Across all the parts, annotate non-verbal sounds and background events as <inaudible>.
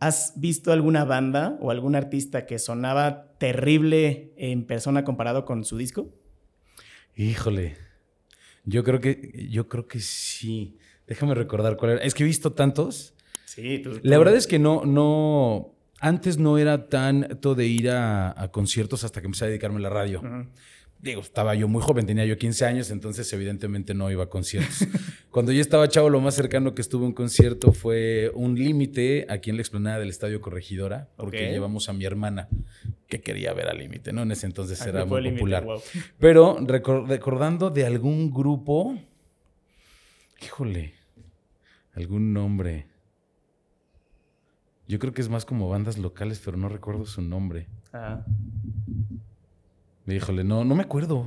¿Has visto alguna banda o algún artista que sonaba terrible en persona comparado con su disco? Híjole. Yo creo que, yo creo que sí. Déjame recordar cuál era. Es que he visto tantos. Sí, tú. La verdad es que no, no. Antes no era tanto de ir a, conciertos hasta que empecé a dedicarme a la radio digo, estaba yo muy joven, tenía yo 15 años, entonces evidentemente no iba a conciertos. <laughs> Cuando yo estaba chavo, lo más cercano que estuve a un concierto fue un límite aquí en la explanada del Estadio Corregidora, porque llevamos a mi hermana que quería ver al límite, ¿no? En ese entonces era muy popular. Pero recordando de algún grupo, híjole, algún nombre. Yo creo que es más como bandas locales, pero no recuerdo su nombre. Ah. Híjole, no, no me acuerdo.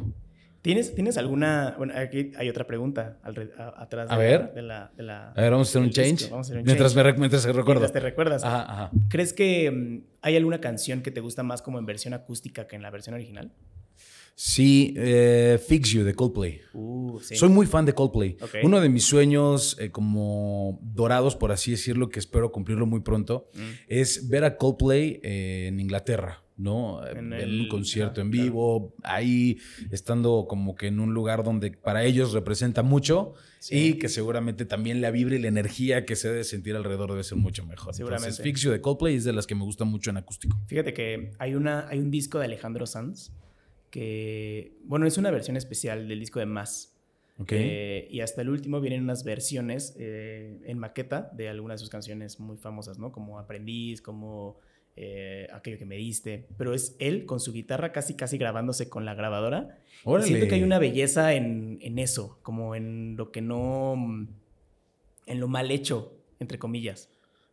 ¿Tienes, ¿Tienes alguna...? Bueno, aquí hay otra pregunta atrás de, a ver. La, de, la, A ver, vamos a hacer un change. Vamos a hacer un mientras, change. Me, mientras recuerdo. Mientras te recuerdas. Ajá, ajá. ¿Crees que mm, hay alguna canción que te gusta más como en versión acústica que en la versión original? Sí, eh, Fix You de Coldplay. Uh, sí. Soy muy fan de Coldplay. Uno de mis sueños eh, como dorados, por así decirlo, que espero cumplirlo muy pronto, mm. es ver a Coldplay eh, en Inglaterra. ¿No? En, un concierto en vivo, ahí estando como que en un lugar donde para ellos representa mucho y que seguramente también la vibra y la energía que se debe sentir alrededor debe ser mucho mejor. Seguramente. Entonces, Fixio de Coldplay es de las que me gusta mucho en acústico. Fíjate que hay, una, hay un disco de Alejandro Sanz que, bueno, es una versión especial del disco de Más. Eh, y hasta el último vienen unas versiones eh, en maqueta de algunas de sus canciones muy famosas, ¿no? Como Aprendiz, como eh, aquello que me diste, pero es él con su guitarra casi casi grabándose con la grabadora. siento que hay una belleza en, en, eso, como en lo que no, en lo mal hecho, entre comillas.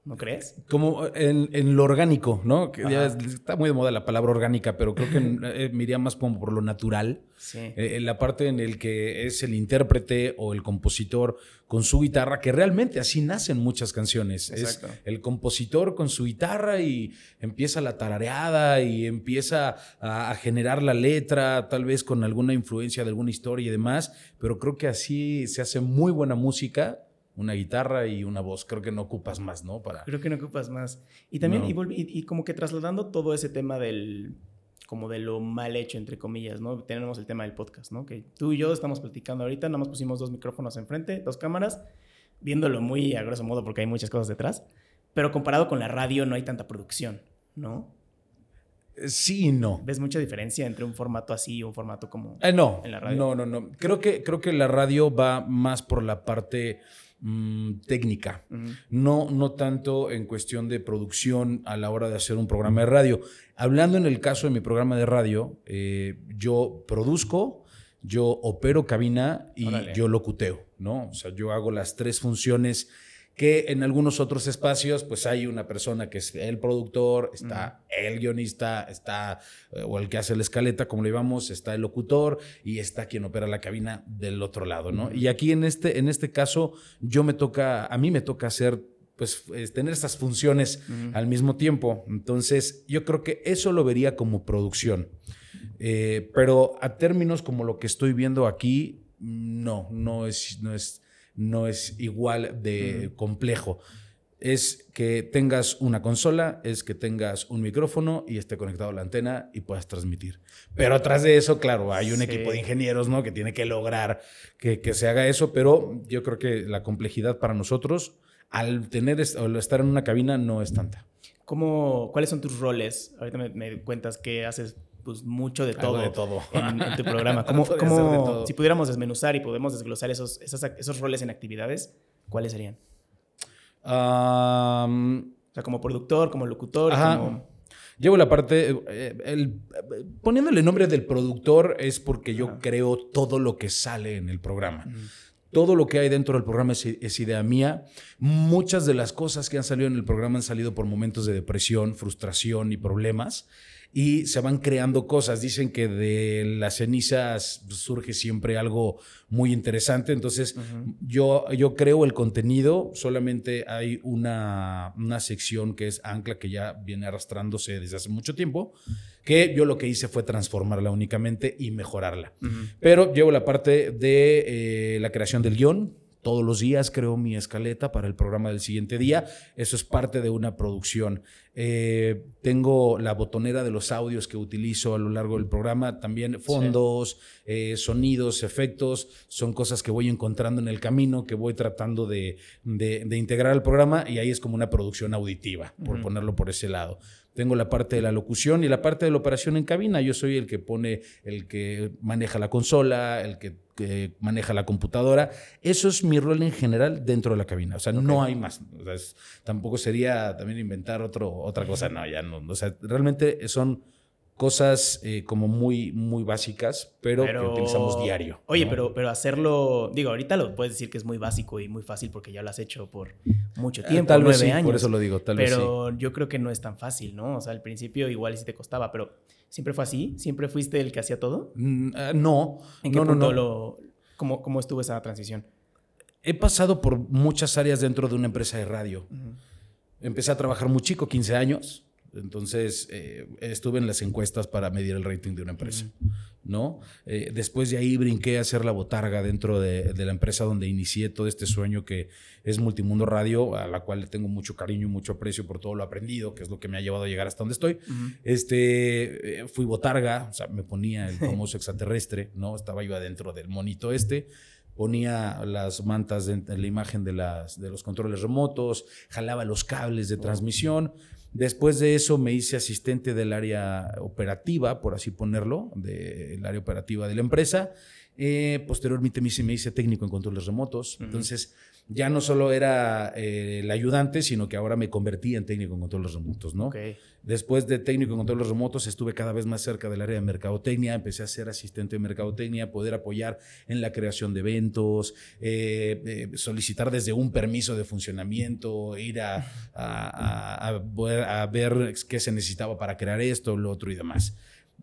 ¿No crees? Como en, lo orgánico, ¿no? Que ya está muy de moda la palabra orgánica, pero creo que <laughs> eh, me iría más como por lo natural. Sí. Eh, en la parte en el que es el intérprete o el compositor con su guitarra, que realmente así nacen muchas canciones. Exacto. Es el compositor con su guitarra y empieza la tarareada y empieza a, a generar la letra, tal vez con alguna influencia de alguna historia y demás, pero creo que así se hace muy buena música una guitarra y una voz. Creo que no ocupas más, ¿no? Para... Creo que no ocupas más. Y también, y, como que trasladando todo ese tema del, como de lo mal hecho, entre comillas, ¿no? Tenemos el tema del podcast, ¿no? Que tú y yo estamos platicando ahorita, nada más pusimos dos micrófonos enfrente, dos cámaras, viéndolo muy a grosso modo porque hay muchas cosas detrás, pero comparado con la radio no hay tanta producción, ¿no? Sí y no. ¿Ves mucha diferencia entre un formato así y un formato como eh, no, en la radio? No, no, no. Creo que, creo que la radio va más por la parte Mm, técnica, no, no tanto en cuestión de producción a la hora de hacer un programa de radio. Hablando en el caso de mi programa de radio, eh, yo produzco, yo opero cabina y yo locuteo, ¿no? O sea, yo hago las tres funciones que en algunos otros espacios pues hay una persona que es el productor, está el guionista, está eh, o el que hace la escaleta, como le llamamos, está el locutor y está quien opera la cabina del otro lado, ¿no? Y aquí en este, en este caso yo me toca, a mí me toca hacer pues tener estas funciones al mismo tiempo. Entonces, yo creo que eso lo vería como producción. Eh, pero a términos como lo que estoy viendo aquí, no, no es, no es, no es igual de complejo. Es que tengas una consola, es que tengas un micrófono y esté conectado a la antena y puedas transmitir. Pero atrás de eso, claro, hay un equipo de ingenieros ¿no? que tiene que lograr que, se haga eso, pero yo creo que la complejidad para nosotros al, tener, al estar en una cabina no es tanta. ¿Cómo, ¿Cuáles son tus roles? Ahorita me, me cuentas que haces pues mucho de todo, de todo. En, tu programa. <laughs> ¿Cómo, si pudiéramos desmenuzar y podemos desglosar esos, esos, roles en actividades, ¿cuáles serían? o sea, como productor, como locutor, Llevo la parte, eh, el, poniéndole nombre del productor es porque yo creo todo lo que sale en el programa. Todo lo que hay dentro del programa es, es, idea mía. Muchas de las cosas que han salido en el programa han salido por momentos de depresión, frustración y problemas y se van creando cosas. Dicen que de las cenizas surge siempre algo muy interesante. Entonces, yo, yo creo el contenido, solamente hay una, una sección que es Ancla, que ya viene arrastrándose desde hace mucho tiempo, que yo lo que hice fue transformarla únicamente y mejorarla. Pero llevo la parte de eh, la creación del guion, todos los días creo mi escaleta para el programa del siguiente día. Eso es parte de una producción. Eh, tengo la botonera de los audios que utilizo a lo largo del programa, también fondos, eh, sonidos, efectos, son cosas que voy encontrando en el camino, que voy tratando de, integrar al programa y ahí es como una producción auditiva, por ponerlo por ese lado. Tengo la parte de la locución y la parte de la operación en cabina. Yo soy el que pone, el que maneja la consola, el que, maneja la computadora. Eso es mi rol en general dentro de la cabina. O sea, no hay más. tampoco sería también inventar otro, otra cosa. No, ya no. O sea, realmente son cosas eh, como muy, muy básicas, pero, que utilizamos diario. Oye, pero, pero hacerlo, digo, ahorita lo puedes decir que es muy básico y muy fácil porque ya lo has hecho por mucho eh, tiempo, tal vez sí, Por eso lo digo, tal vez sí. Pero yo creo que no es tan fácil, ¿no? O sea, al principio igual sí te costaba, pero ¿siempre fue así? ¿Siempre fuiste el que hacía todo? Mm, ah, no. ¿En qué punto Lo, cómo, cómo, estuvo esa transición? He pasado por muchas áreas dentro de una empresa de radio. Empecé a trabajar muy chico, 15 años entonces, eh, estuve en las encuestas para medir el rating de una empresa, ¿no? Eh, después de ahí brinqué a hacer la botarga dentro de, la empresa donde inicié todo este sueño que es Multimundo Radio, a la cual le tengo mucho cariño y mucho aprecio por todo lo aprendido, que es lo que me ha llevado a llegar hasta donde estoy. Este, eh, fui botarga, o sea, me ponía el famoso extraterrestre, ¿no? Estaba yo adentro del monito este ponía las mantas en, la imagen de, las, de los controles remotos, jalaba los cables de transmisión, Después de eso me hice asistente del área operativa, por así ponerlo, del área operativa de la empresa. Eh, posteriormente me hice, me hice, técnico en controles remotos. Entonces, ya no solo era eh, el ayudante, sino que ahora me convertí en técnico en controles remotos, ¿no? Después de técnico en controles remotos, estuve cada vez más cerca del área de mercadotecnia, empecé a ser asistente de mercadotecnia, poder apoyar en la creación de eventos, eh, solicitar desde un permiso de funcionamiento, ir a, a, a, ver qué se necesitaba para crear esto, lo otro y demás.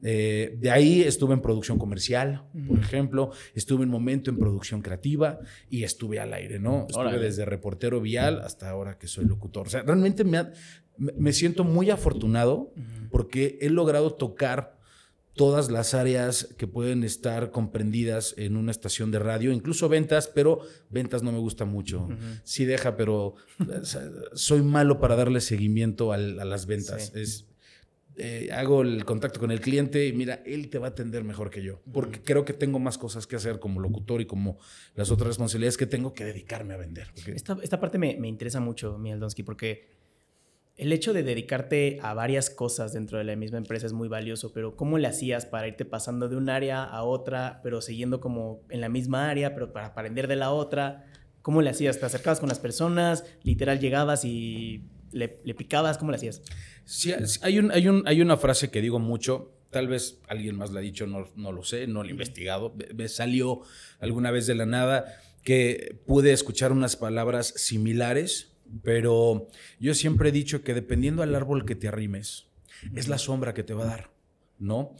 Eh, de ahí estuve en producción comercial, por ejemplo, estuve un momento en producción creativa y estuve al aire, ¿no? Estuve desde reportero vial hasta ahora que soy locutor. O sea, realmente me, me siento muy afortunado porque he logrado tocar todas las áreas que pueden estar comprendidas en una estación de radio, incluso ventas, pero ventas no me gusta mucho. Sí deja, pero soy malo para darle seguimiento a, las ventas. Es, eh, hago el contacto con el cliente y mira, él te va a atender mejor que yo, porque creo que tengo más cosas que hacer como locutor y como las otras responsabilidades que tengo que dedicarme a vender. Esta, esta, parte me, me, interesa mucho, Miguel Donsky, porque el hecho de dedicarte a varias cosas dentro de la misma empresa es muy valioso, pero ¿cómo le hacías para irte pasando de un área a otra, pero siguiendo como en la misma área, pero para aprender de la otra? ¿Cómo le hacías? ¿Te acercabas con las personas? ¿Literal llegabas y le, le picabas? ¿Cómo le hacías? Sí, hay, un, hay, un, hay una frase que digo mucho, tal vez alguien más la ha dicho, no, no lo sé, no lo he investigado, me salió alguna vez de la nada que pude escuchar unas palabras similares, pero yo siempre he dicho que dependiendo al árbol que te arrimes, es la sombra que te va a dar, ¿no?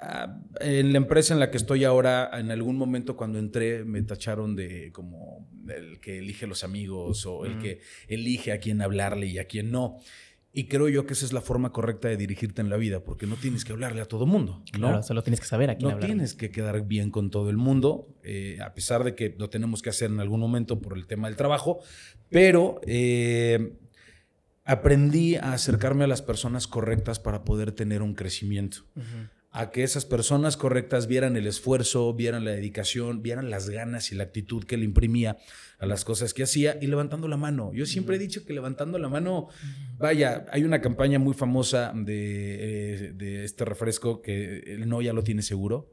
Ah, en la empresa en la que estoy ahora, en algún momento cuando entré me tacharon de como el que elige los amigos o el que elige a quién hablarle y a quién no. Y creo yo que esa es la forma correcta de dirigirte en la vida, porque no tienes que hablarle a todo mundo. ¿no? Claro, solo tienes que saber a quién No tienes que quedar bien con todo el mundo, eh, a pesar de que lo tenemos que hacer en algún momento por el tema del trabajo, pero eh, aprendí a acercarme a las personas correctas para poder tener un crecimiento a que esas personas correctas vieran el esfuerzo, vieran la dedicación, vieran las ganas y la actitud que le imprimía a las cosas que hacía y levantando la mano. Yo siempre he dicho que levantando la mano, vaya, hay una campaña muy famosa de, eh, este refresco que el no ya lo tiene seguro.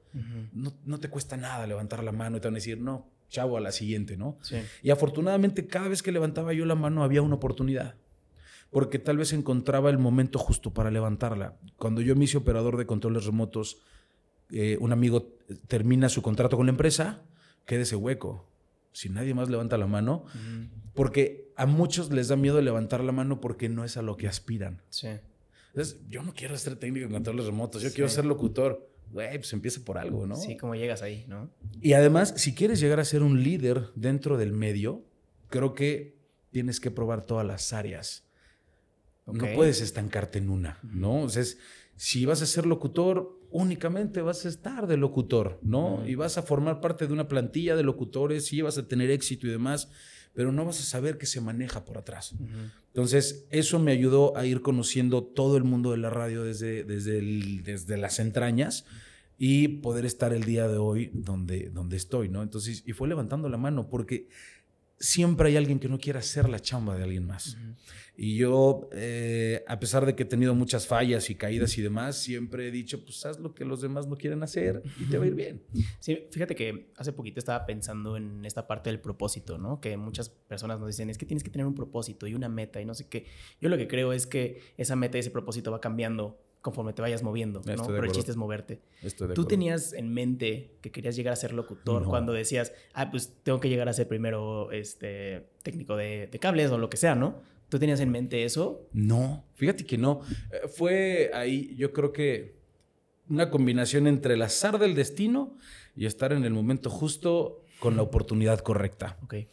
no, te cuesta nada levantar la mano y te van a decir, no, chavo, a la siguiente, ¿no? Y afortunadamente cada vez que levantaba yo la mano había una oportunidad porque tal vez encontraba el momento justo para levantarla. Cuando yo me hice operador de controles remotos, eh, un amigo termina su contrato con la empresa, queda ese hueco. Si nadie más levanta la mano, porque a muchos les da miedo levantar la mano porque no es a lo que aspiran. Sí. Entonces, yo no quiero ser técnico en controles remotos, yo quiero ser locutor. Güey, pues empieza por algo, ¿no? Sí, como llegas ahí, ¿no? Y además, si quieres llegar a ser un líder dentro del medio, creo que tienes que probar todas las áreas. No puedes estancarte en una, ¿no? O sea, si vas a ser locutor, únicamente vas a estar de locutor, ¿no? Y vas a formar parte de una plantilla de locutores y vas a tener éxito y demás, pero no vas a saber qué se maneja por atrás. Entonces, eso me ayudó a ir conociendo todo el mundo de la radio desde, desde, desde las entrañas y poder estar el día de hoy donde, donde estoy, ¿no? Entonces, y fue levantando la mano porque siempre hay alguien que no quiere hacer la chamba de alguien más. Y yo, eh, a pesar de que he tenido muchas fallas y caídas y demás, siempre he dicho, pues haz lo que los demás no quieren hacer y te va a ir bien. Sí, fíjate que hace poquito estaba pensando en esta parte del propósito, ¿no? Que muchas personas nos dicen, es que tienes que tener un propósito y una meta y no sé qué. Yo lo que creo es que esa meta y ese propósito va cambiando conforme te vayas moviendo, ¿no? Pero el chiste es moverte. Tú tenías en mente que querías llegar a ser locutor cuando decías, ah, pues tengo que llegar a ser primero este, técnico de, de cables o lo que sea, ¿no? ¿Tú tenías en mente eso? No, fíjate que no. Eh, fue ahí, yo creo que una combinación entre el azar del destino y estar en el momento justo con la oportunidad correcta. Okay.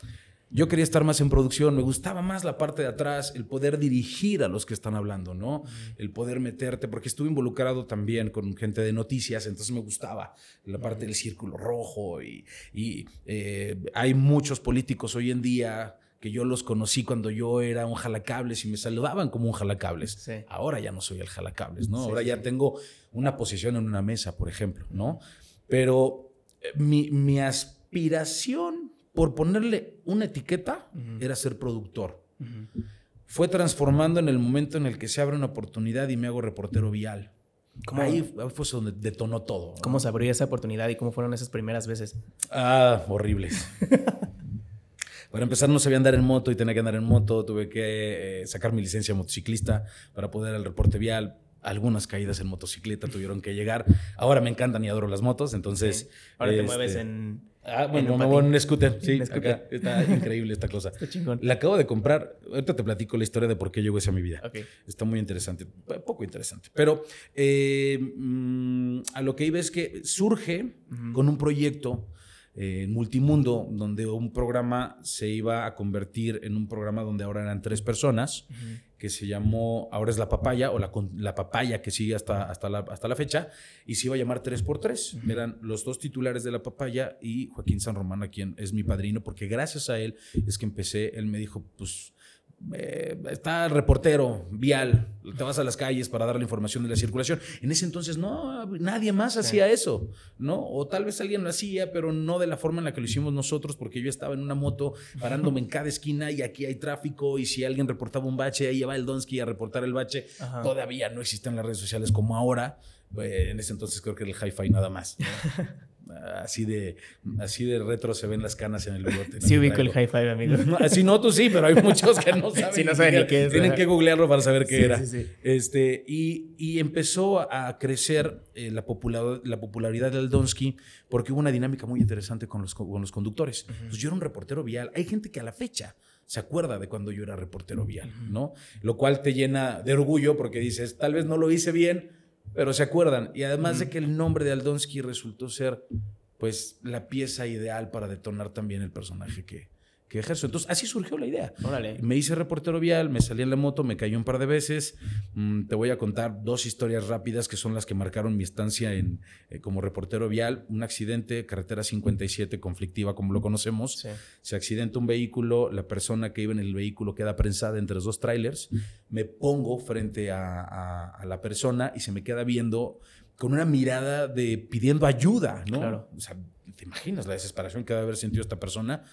Yo quería estar más en producción, me gustaba más la parte de atrás, el poder dirigir a los que están hablando, ¿no? El poder meterte, porque estuve involucrado también con gente de noticias, entonces me gustaba la parte del círculo rojo y, eh, hay muchos políticos hoy en día que yo los conocí cuando yo era un jalacables y me saludaban como un jalacables. Ahora ya no soy el jalacables, ¿no? Ahora ya tengo una posición en una mesa, por ejemplo, ¿no? Pero eh, mi, aspiración por ponerle una etiqueta era ser productor. Fue transformando en el momento en el que se abre una oportunidad y me hago reportero vial. Ahí fue donde detonó todo. ¿Cómo se abrió esa oportunidad y cómo fueron esas primeras veces? Ah, horribles. <laughs> Para empezar, no sabía andar en moto y tenía que andar en moto. Tuve que eh, sacar mi licencia de motociclista para poder al reporte vial. Algunas caídas en motocicleta tuvieron que llegar. Ahora me encantan y adoro las motos, entonces... Ahora te mueves este, en... Ah, bueno, me muevo en un scooter. Sí, Acá, está increíble esta cosa. <laughs> Está chingón. La acabo de comprar. Ahorita te platico la historia de por qué llegó esa a mi vida. Está muy interesante. Poco interesante. Pero eh, mm, a lo que iba es que surge con un proyecto en Multimundo, donde un programa se iba a convertir en un programa donde ahora eran tres personas, que se llamó, ahora es La Papaya, o la, la Papaya que sigue hasta, hasta, la, hasta la fecha, y se iba a llamar 3x3. Eran los dos titulares de La Papaya y Joaquín San Román, a quien es mi padrino, porque gracias a él es que empecé, él me dijo, pues eh, está el reportero vial, te vas a las calles para dar la información de la circulación. En ese entonces no, nadie más hacía eso, ¿no? O tal vez alguien lo hacía, pero no de la forma en la que lo hicimos nosotros, porque yo estaba en una moto parándome en cada esquina y aquí hay tráfico y si alguien reportaba un bache, ahí va el Donsky a reportar el bache. Todavía no existen las redes sociales como ahora. Eh, en ese entonces creo que era el hi-fi nada más. <laughs> Así de, así de retro se ven las canas en el bigote. Sí, ubico el high five, amigo. así no, tú sí, pero hay muchos que no <laughs> saben. no saben ni qué es. Tienen que googlearlo para saber qué era. Este, y, y, empezó a crecer eh, la, popular, la popularidad del Donsky porque hubo una dinámica muy interesante con los, con los conductores. Pues yo era un reportero vial. Hay gente que a la fecha se acuerda de cuando yo era reportero vial, ¿no? Lo cual te llena de orgullo porque dices, tal vez no lo hice bien, pero se acuerdan. Y además de que el nombre de Aldonsky resultó ser pues la pieza ideal para detonar también el personaje que, que ejerzo. Entonces, así surgió la idea. Me hice reportero vial, me salí en la moto, me caí un par de veces. Mm, te voy a contar dos historias rápidas que son las que marcaron mi estancia en, eh, como reportero vial. Un accidente, carretera 57, conflictiva como lo conocemos. Se accidenta un vehículo, la persona que iba en el vehículo queda prensada entre los dos trailers. Me pongo frente a, la persona y se me queda viendo con una mirada de pidiendo ayuda, ¿no? Claro. O sea, ¿te imaginas la desesperación que debe haber sentido esta persona?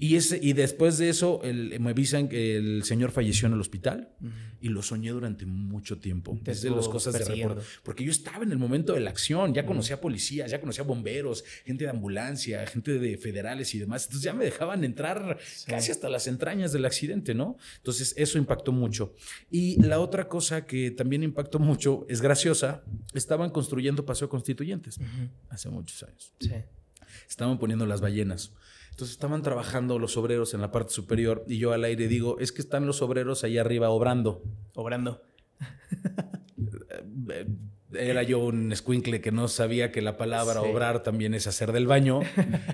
Y, ese, y después de eso me avisan que el señor falleció en el hospital y lo soñé durante mucho tiempo. Desde las cosas de recuerdo. Porque yo estaba en el momento de la acción, ya conocía policías, ya conocía bomberos, gente de ambulancia, gente de federales y demás. Entonces ya me dejaban entrar casi hasta las entrañas del accidente, ¿no? Entonces eso impactó mucho. Y la otra cosa que también impactó mucho, es graciosa, estaban construyendo Paseo Constituyentes hace muchos años. Sí. Estaban poniendo las ballenas. Entonces estaban trabajando los obreros en la parte superior y yo al aire digo, es que están los obreros ahí arriba obrando. Obrando. Eh, era yo un escuincle que no sabía que la palabra obrar también es hacer del baño.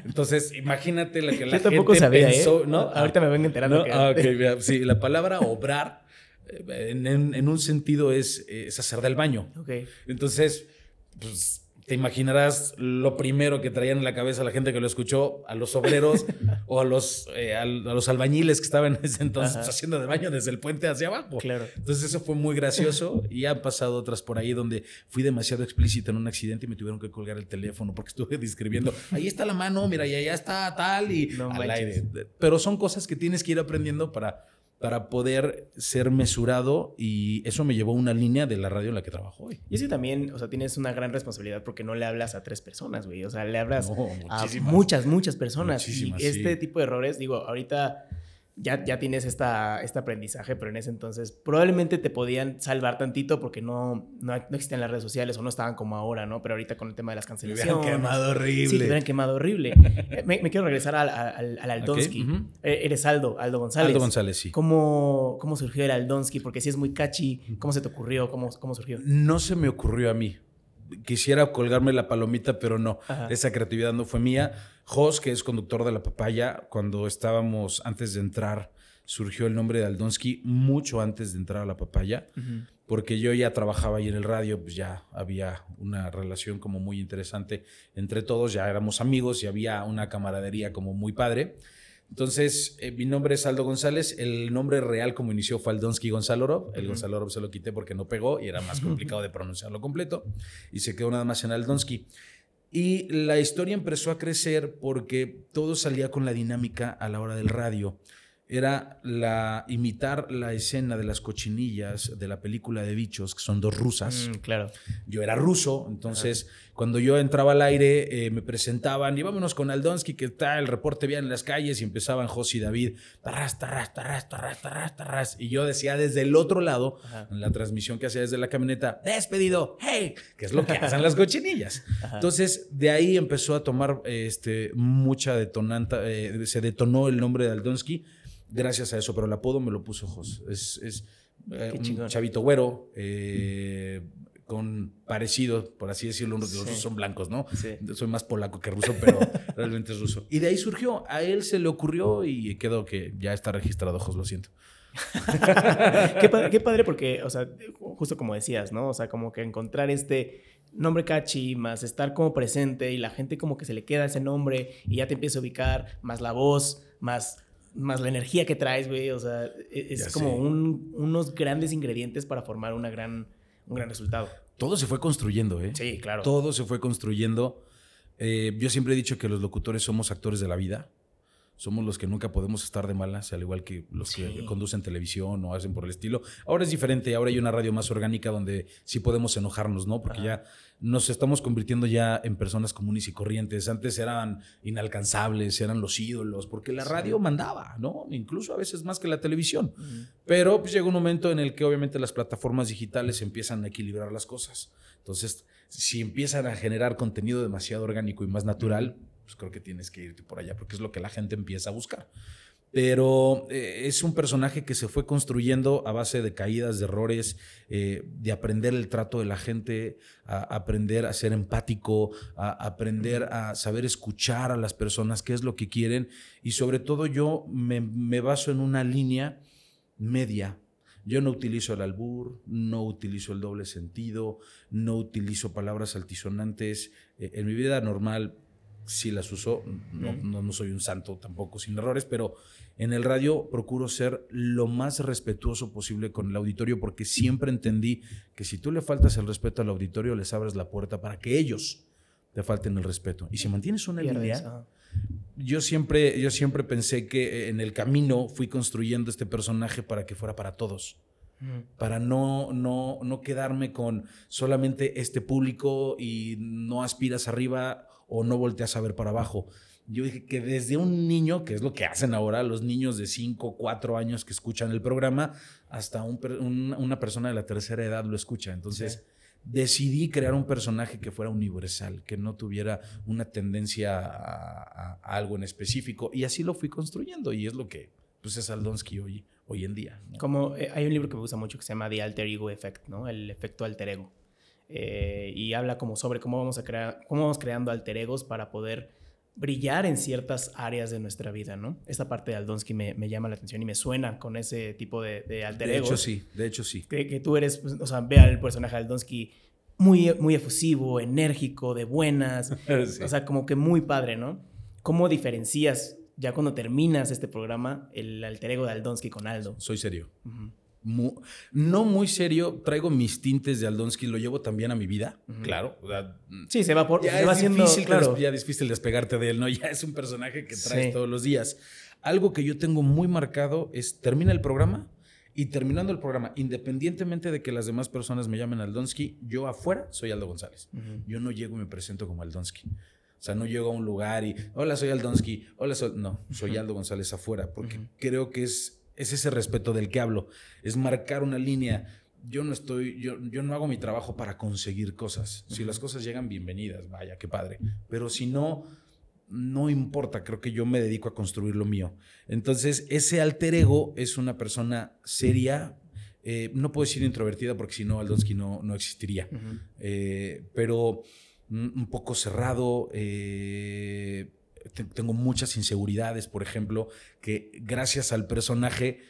Entonces, imagínate la que la yo gente sabía, ¿eh? pensó, ¿no? Ahorita me vengo enterando. Ah, sí, la palabra obrar eh, en, un sentido es, es, hacer del baño. Okay. Entonces, pues te imaginarás lo primero que traían en la cabeza la gente que lo escuchó, a los obreros <laughs> o a los, eh, a, los albañiles que estaban en ese entonces haciendo de baño desde el puente hacia abajo. Claro. Entonces eso fue muy gracioso y han pasado otras por ahí donde fui demasiado explícito en un accidente y me tuvieron que colgar el teléfono porque estuve describiendo, <laughs> ahí está la mano, mira, y allá está tal y al aire. Pero son cosas que tienes que ir aprendiendo para para poder ser mesurado y eso me llevó a una línea de la radio en la que trabajo hoy. Y es que también, o sea, tienes una gran responsabilidad porque no le hablas a tres personas, güey, o sea, le hablas a muchas, muchas personas. Y este tipo de errores, digo, ahorita ya, ya tienes esta, este aprendizaje, pero en ese entonces probablemente te podían salvar tantito porque no, no, existían las redes sociales o no estaban como ahora, ¿no? Pero ahorita con el tema de las cancelaciones. Me hubieran quemado horrible. Sí, te hubieran quemado horrible. me, quiero regresar al, al, al Aldonsky. E, eres Aldo, Aldo González. Aldo González, sí. ¿Cómo, cómo surgió el Aldonsky? Porque si es muy catchy. ¿Cómo se te ocurrió? ¿Cómo, ¿Cómo surgió? No se me ocurrió a mí quisiera colgarme la palomita, pero no. Esa creatividad no fue mía. Jos, que es conductor de La Papaya, cuando estábamos antes de entrar, surgió el nombre de Aldonsky mucho antes de entrar a La Papaya, porque yo ya trabajaba ahí en el radio, pues ya había una relación como muy interesante entre todos, ya éramos amigos y había una camaradería como muy padre. Entonces, eh, mi nombre es Aldo González. El nombre real como inició fue Aldonsky Gonzalorov. El Gonzalorov se lo quité porque no pegó y era más <laughs> complicado de pronunciarlo completo. Y se quedó nada más en Aldonsky. Y la historia empezó a crecer porque todo salía con la dinámica a la hora del radio era la, imitar la escena de las cochinillas de la película de bichos, que son dos rusas. Mm, claro. Yo era ruso, entonces cuando yo entraba al aire eh, me presentaban y vámonos con Aldonsky, que está el reporte bien en las calles y empezaban José y David, tarras, tarras, tarras, tarras, tarras, tarras. Y yo decía desde el otro lado, en la transmisión que hacía desde la camioneta, despedido, hey, que es lo que hacen las cochinillas. <laughs> Entonces de ahí empezó a tomar este, mucha detonanta, eh, se detonó el nombre de Aldonsky gracias a eso, pero el apodo me lo puso Jos. Es, es eh, un chavito güero, eh, con parecido, por así decirlo, los rusos son blancos, ¿no? Soy más polaco que ruso, pero <laughs> realmente es ruso. Y de ahí surgió, a él se le ocurrió y quedó que ya está registrado Jos, lo siento. <laughs> qué, padre, qué, padre, porque, o sea, justo como decías, ¿no? O sea, como que encontrar este nombre catchy, más estar como presente y la gente como que se le queda ese nombre y ya te empieza a ubicar, más la voz, más más la energía que traes, güey. O sea, e-, es como unos grandes ingredientes para formar una gran, un gran resultado. Todo se fue construyendo, ¿eh? Sí, claro. Todo se fue construyendo. Eh, yo siempre he dicho que los locutores somos actores de la vida somos los que nunca podemos estar de malas, al igual que los que conducen televisión o hacen por el estilo. Ahora es diferente, ahora hay una radio más orgánica donde sí podemos enojarnos, ¿no? Porque ya nos estamos convirtiendo ya en personas comunes y corrientes. Antes eran inalcanzables, eran los ídolos, porque la radio mandaba, ¿no? Incluso a veces más que la televisión. Pero pues llega un momento en el que obviamente las plataformas digitales empiezan a equilibrar las cosas. Entonces, si empiezan a generar contenido demasiado orgánico y más natural, pues creo que tienes que irte por allá porque es lo que la gente empieza a buscar. Pero eh, es un personaje que se fue construyendo a base de caídas, de errores, eh, de aprender el trato de la gente, a aprender a ser empático, a aprender a saber escuchar a las personas, qué es lo que quieren. Y sobre todo yo me, baso en una línea media, yo no utilizo el albur, no utilizo el doble sentido, no utilizo palabras altisonantes. Eh, en mi vida normal sí las uso, no, no, soy un santo tampoco sin errores, pero en el radio procuro ser lo más respetuoso posible con el auditorio porque siempre entendí que si tú le faltas el respeto al auditorio, les abres la puerta para que ellos te falten el respeto. Y si mantienes una línea, yo siempre, yo siempre pensé que en el camino fui construyendo este personaje para que fuera para todos. Para no, no, no quedarme con solamente este público y no aspiras arriba o no volteas a ver para abajo. Yo dije que desde un niño, que es lo que hacen ahora los niños de 5, 4 años que escuchan el programa, hasta una persona de la tercera edad lo escucha. Entonces decidí crear un personaje que fuera universal, que no tuviera una tendencia a, algo en específico. Y así lo fui construyendo y es lo que pues, es Aldonsky hoy, hoy en día. Como eh, hay un libro que me gusta mucho que se llama The Alter Ego Effect, ¿no? El efecto alter ego eh, y habla como sobre cómo vamos, a crear, cómo vamos creando alter egos para poder brillar en ciertas áreas de nuestra vida, ¿no? Esta parte de Aldonsky me, me llama la atención y me suena con ese tipo de, de alter egos. De hecho, sí, de hecho, sí. Que, que tú eres, pues, o sea, ve al personaje de Aldonsky muy, muy efusivo, enérgico, de buenas. <laughs> O sea, como que muy padre, ¿no? ¿Cómo diferencias ya cuando terminas este programa el alter ego de Aldonsky con Aldo? Soy serio. No muy serio, traigo mis tintes de Aldonsky, lo llevo también a mi vida, claro. sí, se va por. Ya se va haciendo, difícil, claro. Ya es difícil despegarte de él, ¿no? <laughs> Ya es un personaje que traes todos los días. Algo que yo tengo muy marcado es: termina el programa y terminando el programa, independientemente de que las demás personas me llamen Aldonsky, yo afuera soy Aldo González. Yo no llego y me presento como Aldonsky. O sea, no llego a un lugar y, hola, soy Aldonsky, hola, soy... No, soy Aldo González afuera, porque creo que es, es ese respeto del que hablo, es marcar una línea. Yo no estoy, yo, yo no hago mi trabajo para conseguir cosas. Si las cosas llegan, bienvenidas, vaya, qué padre. Pero si no, no importa, creo que yo me dedico a construir lo mío. Entonces, ese alter ego es una persona seria, eh, no puedo decir introvertida porque si no, Aldonsky no, no existiría, eh, pero un poco cerrado. Eh, tengo muchas inseguridades, por ejemplo, que gracias al personaje,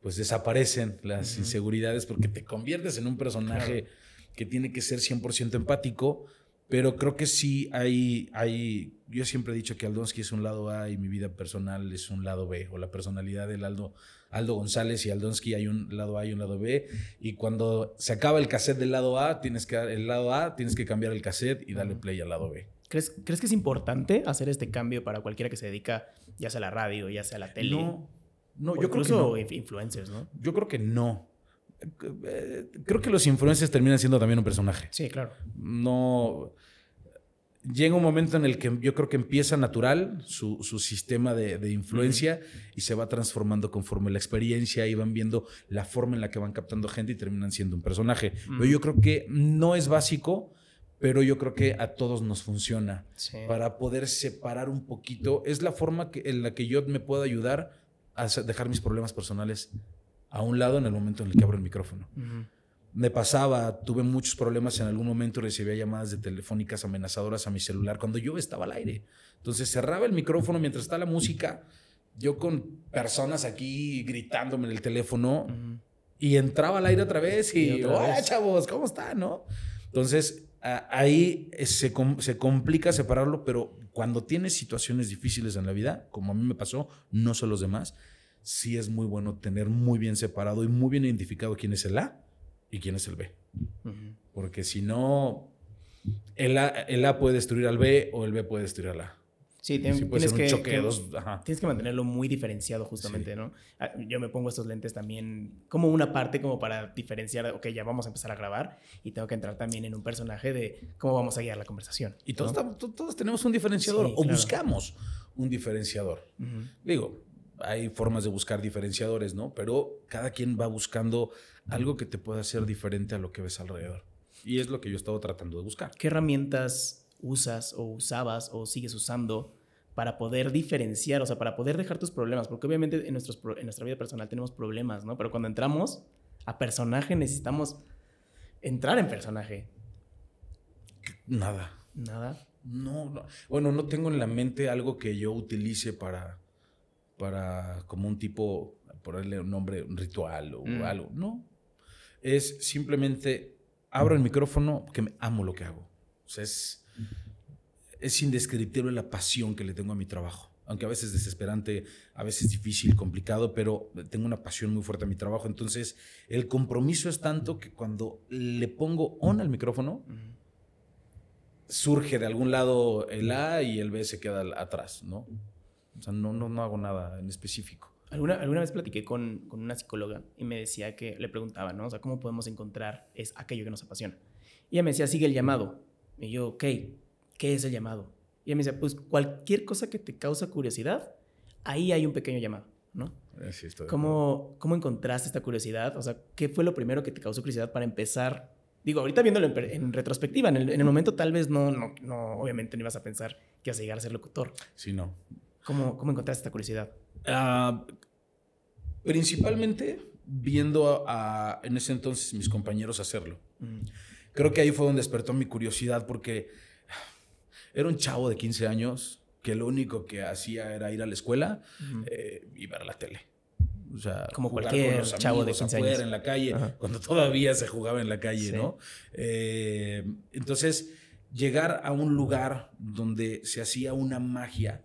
pues desaparecen las inseguridades porque te conviertes en un personaje que tiene que ser 100% empático, pero creo que sí hay, hay, yo siempre he dicho que Aldonsky es un lado A y mi vida personal es un lado B, o la personalidad del Aldo, Aldo González y Aldonsky hay un lado A y un lado B, y cuando se acaba el cassette del lado A, tienes que, el lado A, tienes que cambiar el cassette y darle play al lado B. ¿Crees, ¿Crees que es importante hacer este cambio para cualquiera que se dedica ya sea a la radio, ya sea a la tele? No, no yo creo que no. influencers, ¿no? Yo creo que no. Creo que los influencers terminan siendo también un personaje. Sí, claro. No. Llega un momento en el que yo creo que empieza natural su, sistema de, influencia y se va transformando conforme la experiencia y van viendo la forma en la que van captando gente y terminan siendo un personaje. Pero yo creo que no es básico, pero yo creo que a todos nos funciona para poder separar un poquito. Es la forma que, en la que yo me puedo ayudar a dejar mis problemas personales a un lado en el momento en el que abro el micrófono. Me pasaba, tuve muchos problemas en algún momento, recibía llamadas de telefónicas amenazadoras a mi celular cuando yo estaba al aire. Entonces cerraba el micrófono mientras está la música, yo con personas aquí gritándome en el teléfono y entraba al aire otra vez y, hola chavos, ¿cómo están? ¿No? Entonces ahí se, se complica separarlo, pero cuando tienes situaciones difíciles en la vida, como a mí me pasó, no son los demás, sí es muy bueno tener muy bien separado y muy bien identificado quién es el A y quién es el B. Porque si no, el a, el a, puede destruir al B o el B puede destruir al A. Sí, tienes, que, tienes que mantenerlo muy diferenciado justamente, ¿no? Ah, yo me pongo estos lentes también como una parte como para diferenciar, ok, ya vamos a empezar a grabar y tengo que entrar también en un personaje de cómo vamos a guiar la conversación. Y todos, todos tenemos un diferenciador o buscamos un diferenciador. Digo, hay formas de buscar diferenciadores, ¿no? Pero cada quien va buscando algo que te pueda hacer diferente a lo que ves alrededor. Y es lo que yo he estado tratando de buscar. ¿Qué herramientas usas o usabas o sigues usando para poder diferenciar, o sea, para poder dejar tus problemas? Porque obviamente en, nuestros, en nuestra vida personal tenemos problemas, ¿no? Pero cuando entramos a personaje necesitamos entrar en personaje. Nada. Nada. No, no, bueno, no tengo en la mente algo que yo utilice para, para como un tipo, ponerle un nombre, un ritual o mm. algo. No. Es simplemente abro el micrófono que me amo lo que hago. O sea, es, es indescriptible la pasión que le tengo a mi trabajo. Aunque a veces desesperante, a veces difícil, complicado, pero tengo una pasión muy fuerte a mi trabajo. Entonces, el compromiso es tanto que cuando le pongo on al micrófono, surge de algún lado el A y el B se queda atrás, ¿no? O sea, no, no, no hago nada en específico. Alguna, alguna vez platiqué con, con, una psicóloga y me decía que le preguntaba, ¿no? O sea, ¿cómo podemos encontrar es aquello que nos apasiona? Y ella me decía, sigue el llamado. Y yo, ok, ¿qué es el llamado? Y ella me decía, pues cualquier cosa que te causa curiosidad, ahí hay un pequeño llamado, ¿no? Eh, sí, ¿Cómo, ¿Cómo encontraste esta curiosidad? O sea, ¿qué fue lo primero que te causó curiosidad para empezar? Digo, ahorita viéndolo en, retrospectiva, en el, en el, momento tal vez no, no, no, obviamente no ibas a pensar que ibas a llegar a ser locutor. Sí, no. ¿Cómo, cómo encontraste esta curiosidad? Ah, principalmente viendo a, en ese entonces mis compañeros hacerlo. Creo que ahí fue donde despertó mi curiosidad porque era un chavo de 15 años que lo único que hacía era ir a la escuela eh, y ver la tele. O sea, como cualquier chavo de 15 años. en la calle, cuando todavía se jugaba en la calle, ¿no? Eh, entonces, llegar a un lugar donde se hacía una magia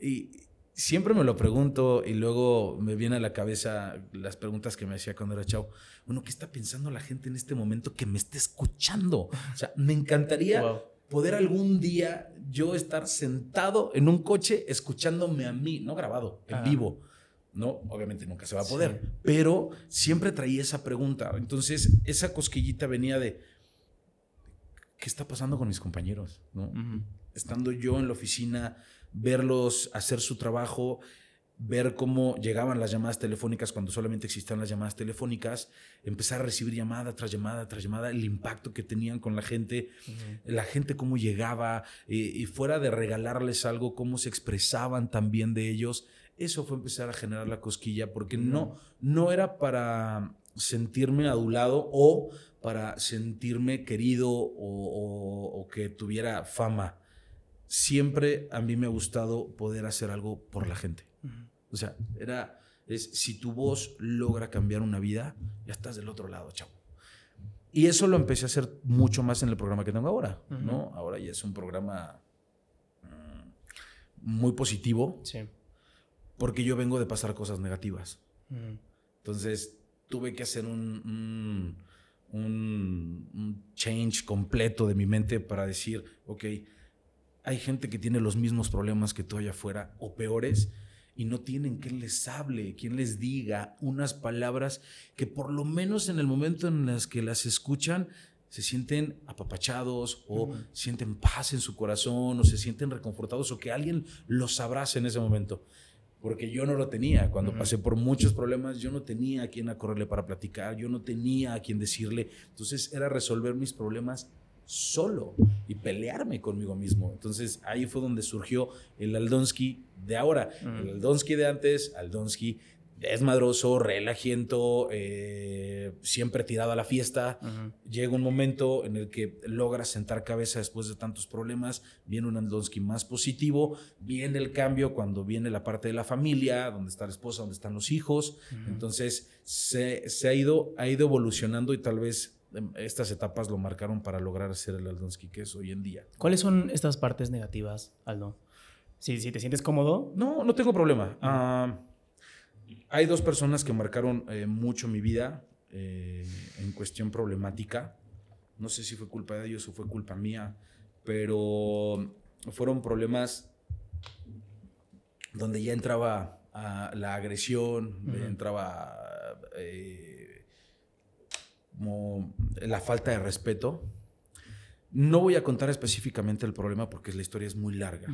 y siempre me lo pregunto y luego me viene a la cabeza las preguntas que me hacía cuando era chavo. Bueno, ¿qué está pensando la gente en este momento que me esté escuchando? O sea, me encantaría poder algún día yo estar sentado en un coche escuchándome a mí, no grabado, en vivo. No, obviamente nunca se va a poder, pero siempre traía esa pregunta. Entonces, esa cosquillita venía de, ¿qué está pasando con mis compañeros? ¿No? Estando yo en la oficina, verlos hacer su trabajo, ver cómo llegaban las llamadas telefónicas cuando solamente existían las llamadas telefónicas, empezar a recibir llamada tras llamada tras llamada, el impacto que tenían con la gente, la gente cómo llegaba, y fuera de regalarles algo, cómo se expresaban también de ellos, eso fue empezar a generar la cosquilla, porque no, no era para sentirme adulado o para sentirme querido o que tuviera fama siempre a mí me ha gustado poder hacer algo por la gente. O sea, era, es, si tu voz logra cambiar una vida, ya estás del otro lado, chavo. Y eso lo empecé a hacer mucho más en el programa que tengo ahora, ¿no? Ahora ya es un programa mm, muy positivo. Sí. Porque yo vengo de pasar cosas negativas. Entonces, tuve que hacer un, un, un change completo de mi mente para decir, ok, hay gente que tiene los mismos problemas que tú allá afuera o peores y no tienen quien les hable, quien les diga unas palabras que por lo menos en el momento en las que las escuchan se sienten apapachados o sienten paz en su corazón o se sienten reconfortados o que alguien los abrace en ese momento. Porque yo no lo tenía. Cuando pasé por muchos problemas, yo no tenía a quien acorrerle para platicar, yo no tenía a quien decirle. Entonces era resolver mis problemas solo y pelearme conmigo mismo. Entonces ahí fue donde surgió el Aldonsky de ahora. El Aldonsky de antes, Aldonsky desmadroso, relajiento, eh, siempre tirado a la fiesta. Llega un momento en el que logras sentar cabeza después de tantos problemas, viene un Aldonsky más positivo, viene el cambio cuando viene la parte de la familia, donde está la esposa, donde están los hijos. Entonces se, se, ha, ido, ha ido evolucionando y tal vez estas etapas lo marcaron para lograr ser el Aldonsky que es hoy en día. ¿Cuáles son estas partes negativas, Aldo? Si, si te sientes cómodo. No, no tengo problema. Ah, hay dos personas que marcaron eh, mucho mi vida eh, en cuestión problemática. No sé si fue culpa de ellos o fue culpa mía, pero fueron problemas donde ya entraba la agresión, entraba eh, como la falta de respeto. No voy a contar específicamente el problema porque la historia es muy larga,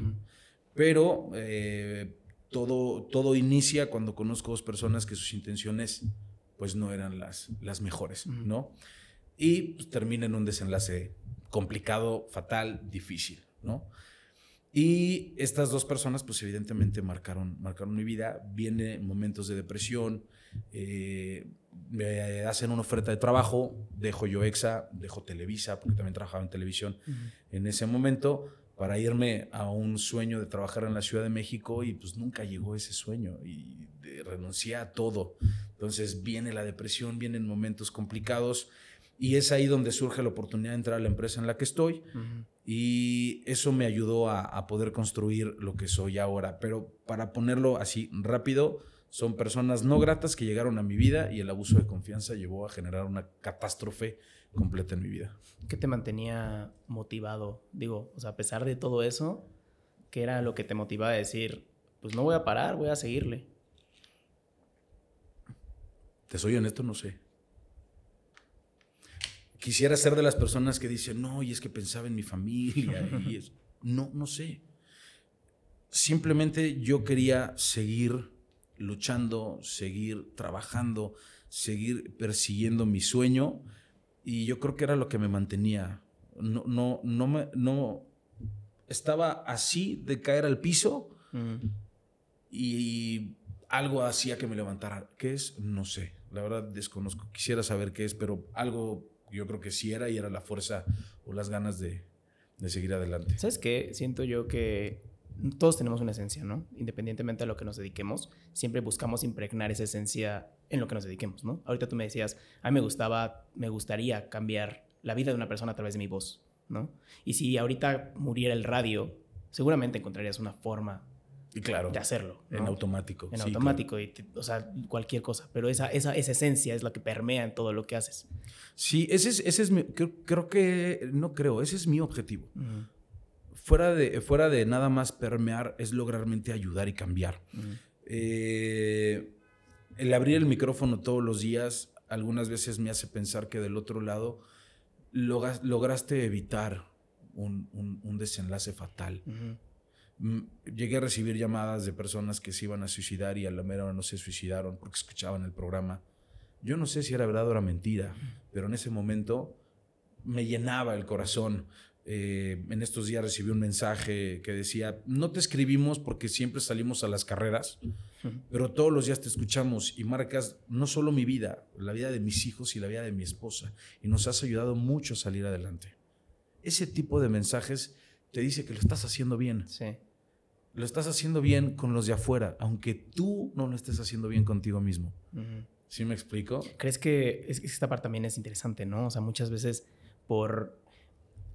pero eh, todo, todo inicia cuando conozco dos personas que sus intenciones pues no eran las, las mejores, ¿no? Y pues, termina en un desenlace complicado, fatal, difícil, ¿no? Y estas dos personas, pues evidentemente marcaron, marcaron mi vida. Viene momentos de depresión, eh, me hacen una oferta de trabajo, dejo yo EXA, dejo Televisa, porque también trabajaba en televisión en ese momento, para irme a un sueño de trabajar en la Ciudad de México y pues nunca llegó ese sueño y renuncié a todo. Entonces viene la depresión, vienen momentos complicados y es ahí donde surge la oportunidad de entrar a la empresa en la que estoy y eso me ayudó a, a poder construir lo que soy ahora. Pero para ponerlo así rápido, son personas no gratas que llegaron a mi vida y el abuso de confianza llevó a generar una catástrofe completa en mi vida. ¿Qué te mantenía motivado? Digo, o sea, a pesar de todo eso, ¿qué era lo que te motivaba a decir, pues no voy a parar, voy a seguirle? Te soy honesto, no sé. Quisiera ser de las personas que dicen, no, y es que pensaba en mi familia. <laughs> y eso. No, no sé. Simplemente yo quería seguir luchando, seguir trabajando, seguir persiguiendo mi sueño. Y yo creo que era lo que me mantenía. No, no, no me, no estaba así de caer al piso y algo hacía que me levantara. ¿Qué es? No sé. La verdad desconozco. Quisiera saber qué es, pero algo yo creo que sí era y era la fuerza o las ganas de, de seguir adelante. ¿Sabes qué? Siento yo que todos tenemos una esencia, ¿no? Independientemente de lo que nos dediquemos, siempre buscamos impregnar esa esencia en lo que nos dediquemos, ¿no? Ahorita tú me decías, a mí me gustaba, me gustaría cambiar la vida de una persona a través de mi voz, ¿no? Y si ahorita muriera el radio, seguramente encontrarías una forma y claro, de hacerlo. En automático. En automático, y o sea, cualquier cosa. Pero esa, esa, esa, esencia es la que permea en todo lo que haces. Sí, ese es, ese es mi, creo, que, no creo, ese es mi objetivo fuera de, fuera de nada más permear, es lograr realmente ayudar y cambiar. Eh, el abrir el micrófono todos los días algunas veces me hace pensar que del otro lado lograste evitar un, desenlace fatal. Mm, llegué a recibir llamadas de personas que se iban a suicidar y a la mera no se suicidaron porque escuchaban el programa. Yo no sé si era verdad o era mentira, pero en ese momento me llenaba el corazón eh, en estos días recibí un mensaje que decía, no te escribimos porque siempre salimos a las carreras, pero todos los días te escuchamos y marcas no solo mi vida, la vida de mis hijos y la vida de mi esposa, y nos has ayudado mucho a salir adelante. Ese tipo de mensajes te dice que lo estás haciendo bien. Sí. Lo estás haciendo bien con los de afuera, aunque tú no lo estés haciendo bien contigo mismo. ¿Sí me explico? ¿Crees que esta parte también es interesante, no? O sea, muchas veces por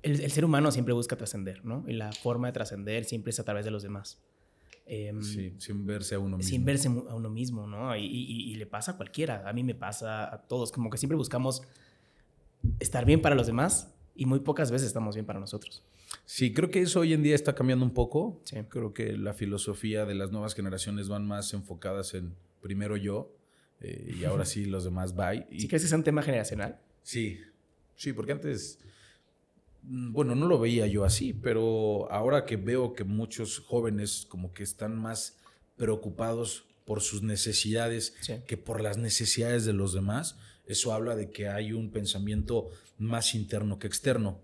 el, ser humano siempre busca trascender, ¿no? Y la forma de trascender siempre es a través de los demás. Em, sí, sin verse a uno mismo. Sin verse a uno mismo, ¿no? Y, le pasa a cualquiera, a mí me pasa a todos, como que siempre buscamos estar bien para los demás y muy pocas veces estamos bien para nosotros. Sí, creo que eso hoy en día está cambiando un poco. Sí. Creo que la filosofía de las nuevas generaciones van más enfocadas en primero yo eh, y ahora <laughs> sí los demás bye. ¿Sí crees que es un tema generacional? Sí, sí, porque antes bueno, no lo veía yo así, pero ahora que veo que muchos jóvenes como que están más preocupados por sus necesidades que por las necesidades de los demás, eso habla de que hay un pensamiento más interno que externo.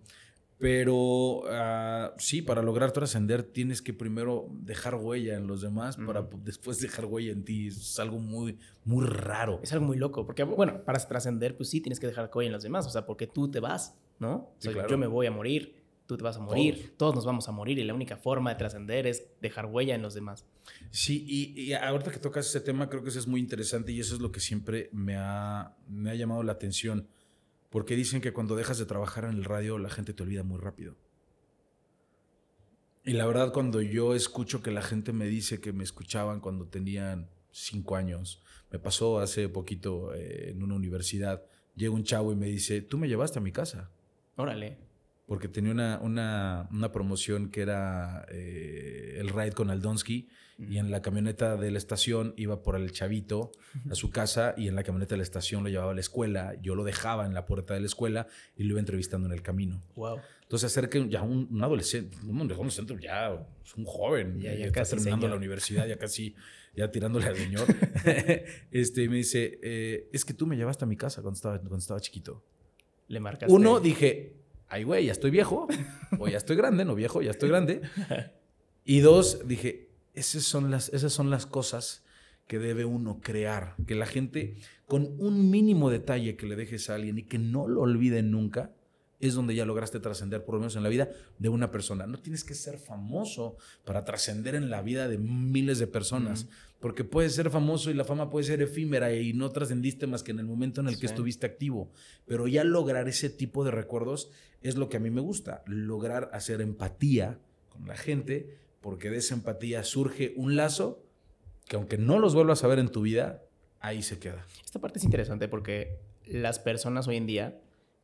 Pero ah, sí, para lograr trascender tienes que primero dejar huella en los demás para después dejar huella en ti. Es algo muy, muy raro. Es algo muy loco, porque bueno, para trascender, pues sí tienes que dejar huella en los demás, o sea, porque tú te vas, ¿no? Yo me voy a morir, tú te vas a morir, todos. nos vamos a morir y la única forma de trascender es dejar huella en los demás. Sí, y, y, ahorita que tocas ese tema, creo que eso es muy interesante y eso es lo que siempre me ha, me ha llamado la atención porque dicen que cuando dejas de trabajar en el radio la gente te olvida muy rápido. Y la verdad cuando yo escucho que la gente me dice que me escuchaban cuando tenían cinco años, me pasó hace poquito eh, en una universidad, llega un chavo y me dice, tú me llevaste a mi casa. Órale. Porque tenía una, una, una promoción que era eh, el ride con Aldonsky y en la camioneta de la estación iba por el chavito a su casa y en la camioneta de la estación lo llevaba a la escuela, yo lo dejaba en la puerta de la escuela y lo iba entrevistando en el camino. Wow. Entonces acerca ya un, un, adolescente, un adolescente ya es un joven, ya, ya, está terminando la universidad, ya casi ya tirándole al señor. <laughs> <laughs> este me dice, eh, es que tú me llevaste a mi casa cuando estaba, cuando estaba chiquito. Le marcaste. Uno dije, ay güey, ya estoy viejo o ya estoy grande, no viejo, ya estoy grande. <laughs> Y dos, dije, esas son las, esas son las cosas que debe uno crear. Que la gente, con un mínimo detalle que le dejes a alguien y que no lo olvide nunca, es donde ya lograste trascender, por lo menos en la vida de una persona. No tienes que ser famoso para trascender en la vida de miles de personas, porque puedes ser famoso y la fama puede ser efímera y no trascendiste más que en el momento en el que estuviste activo. Pero ya lograr ese tipo de recuerdos es lo que a mí me gusta, lograr hacer empatía con la gente porque de esa empatía surge un lazo que aunque no los vuelvas a ver en tu vida, ahí se queda. Esta parte es interesante porque las personas hoy en día,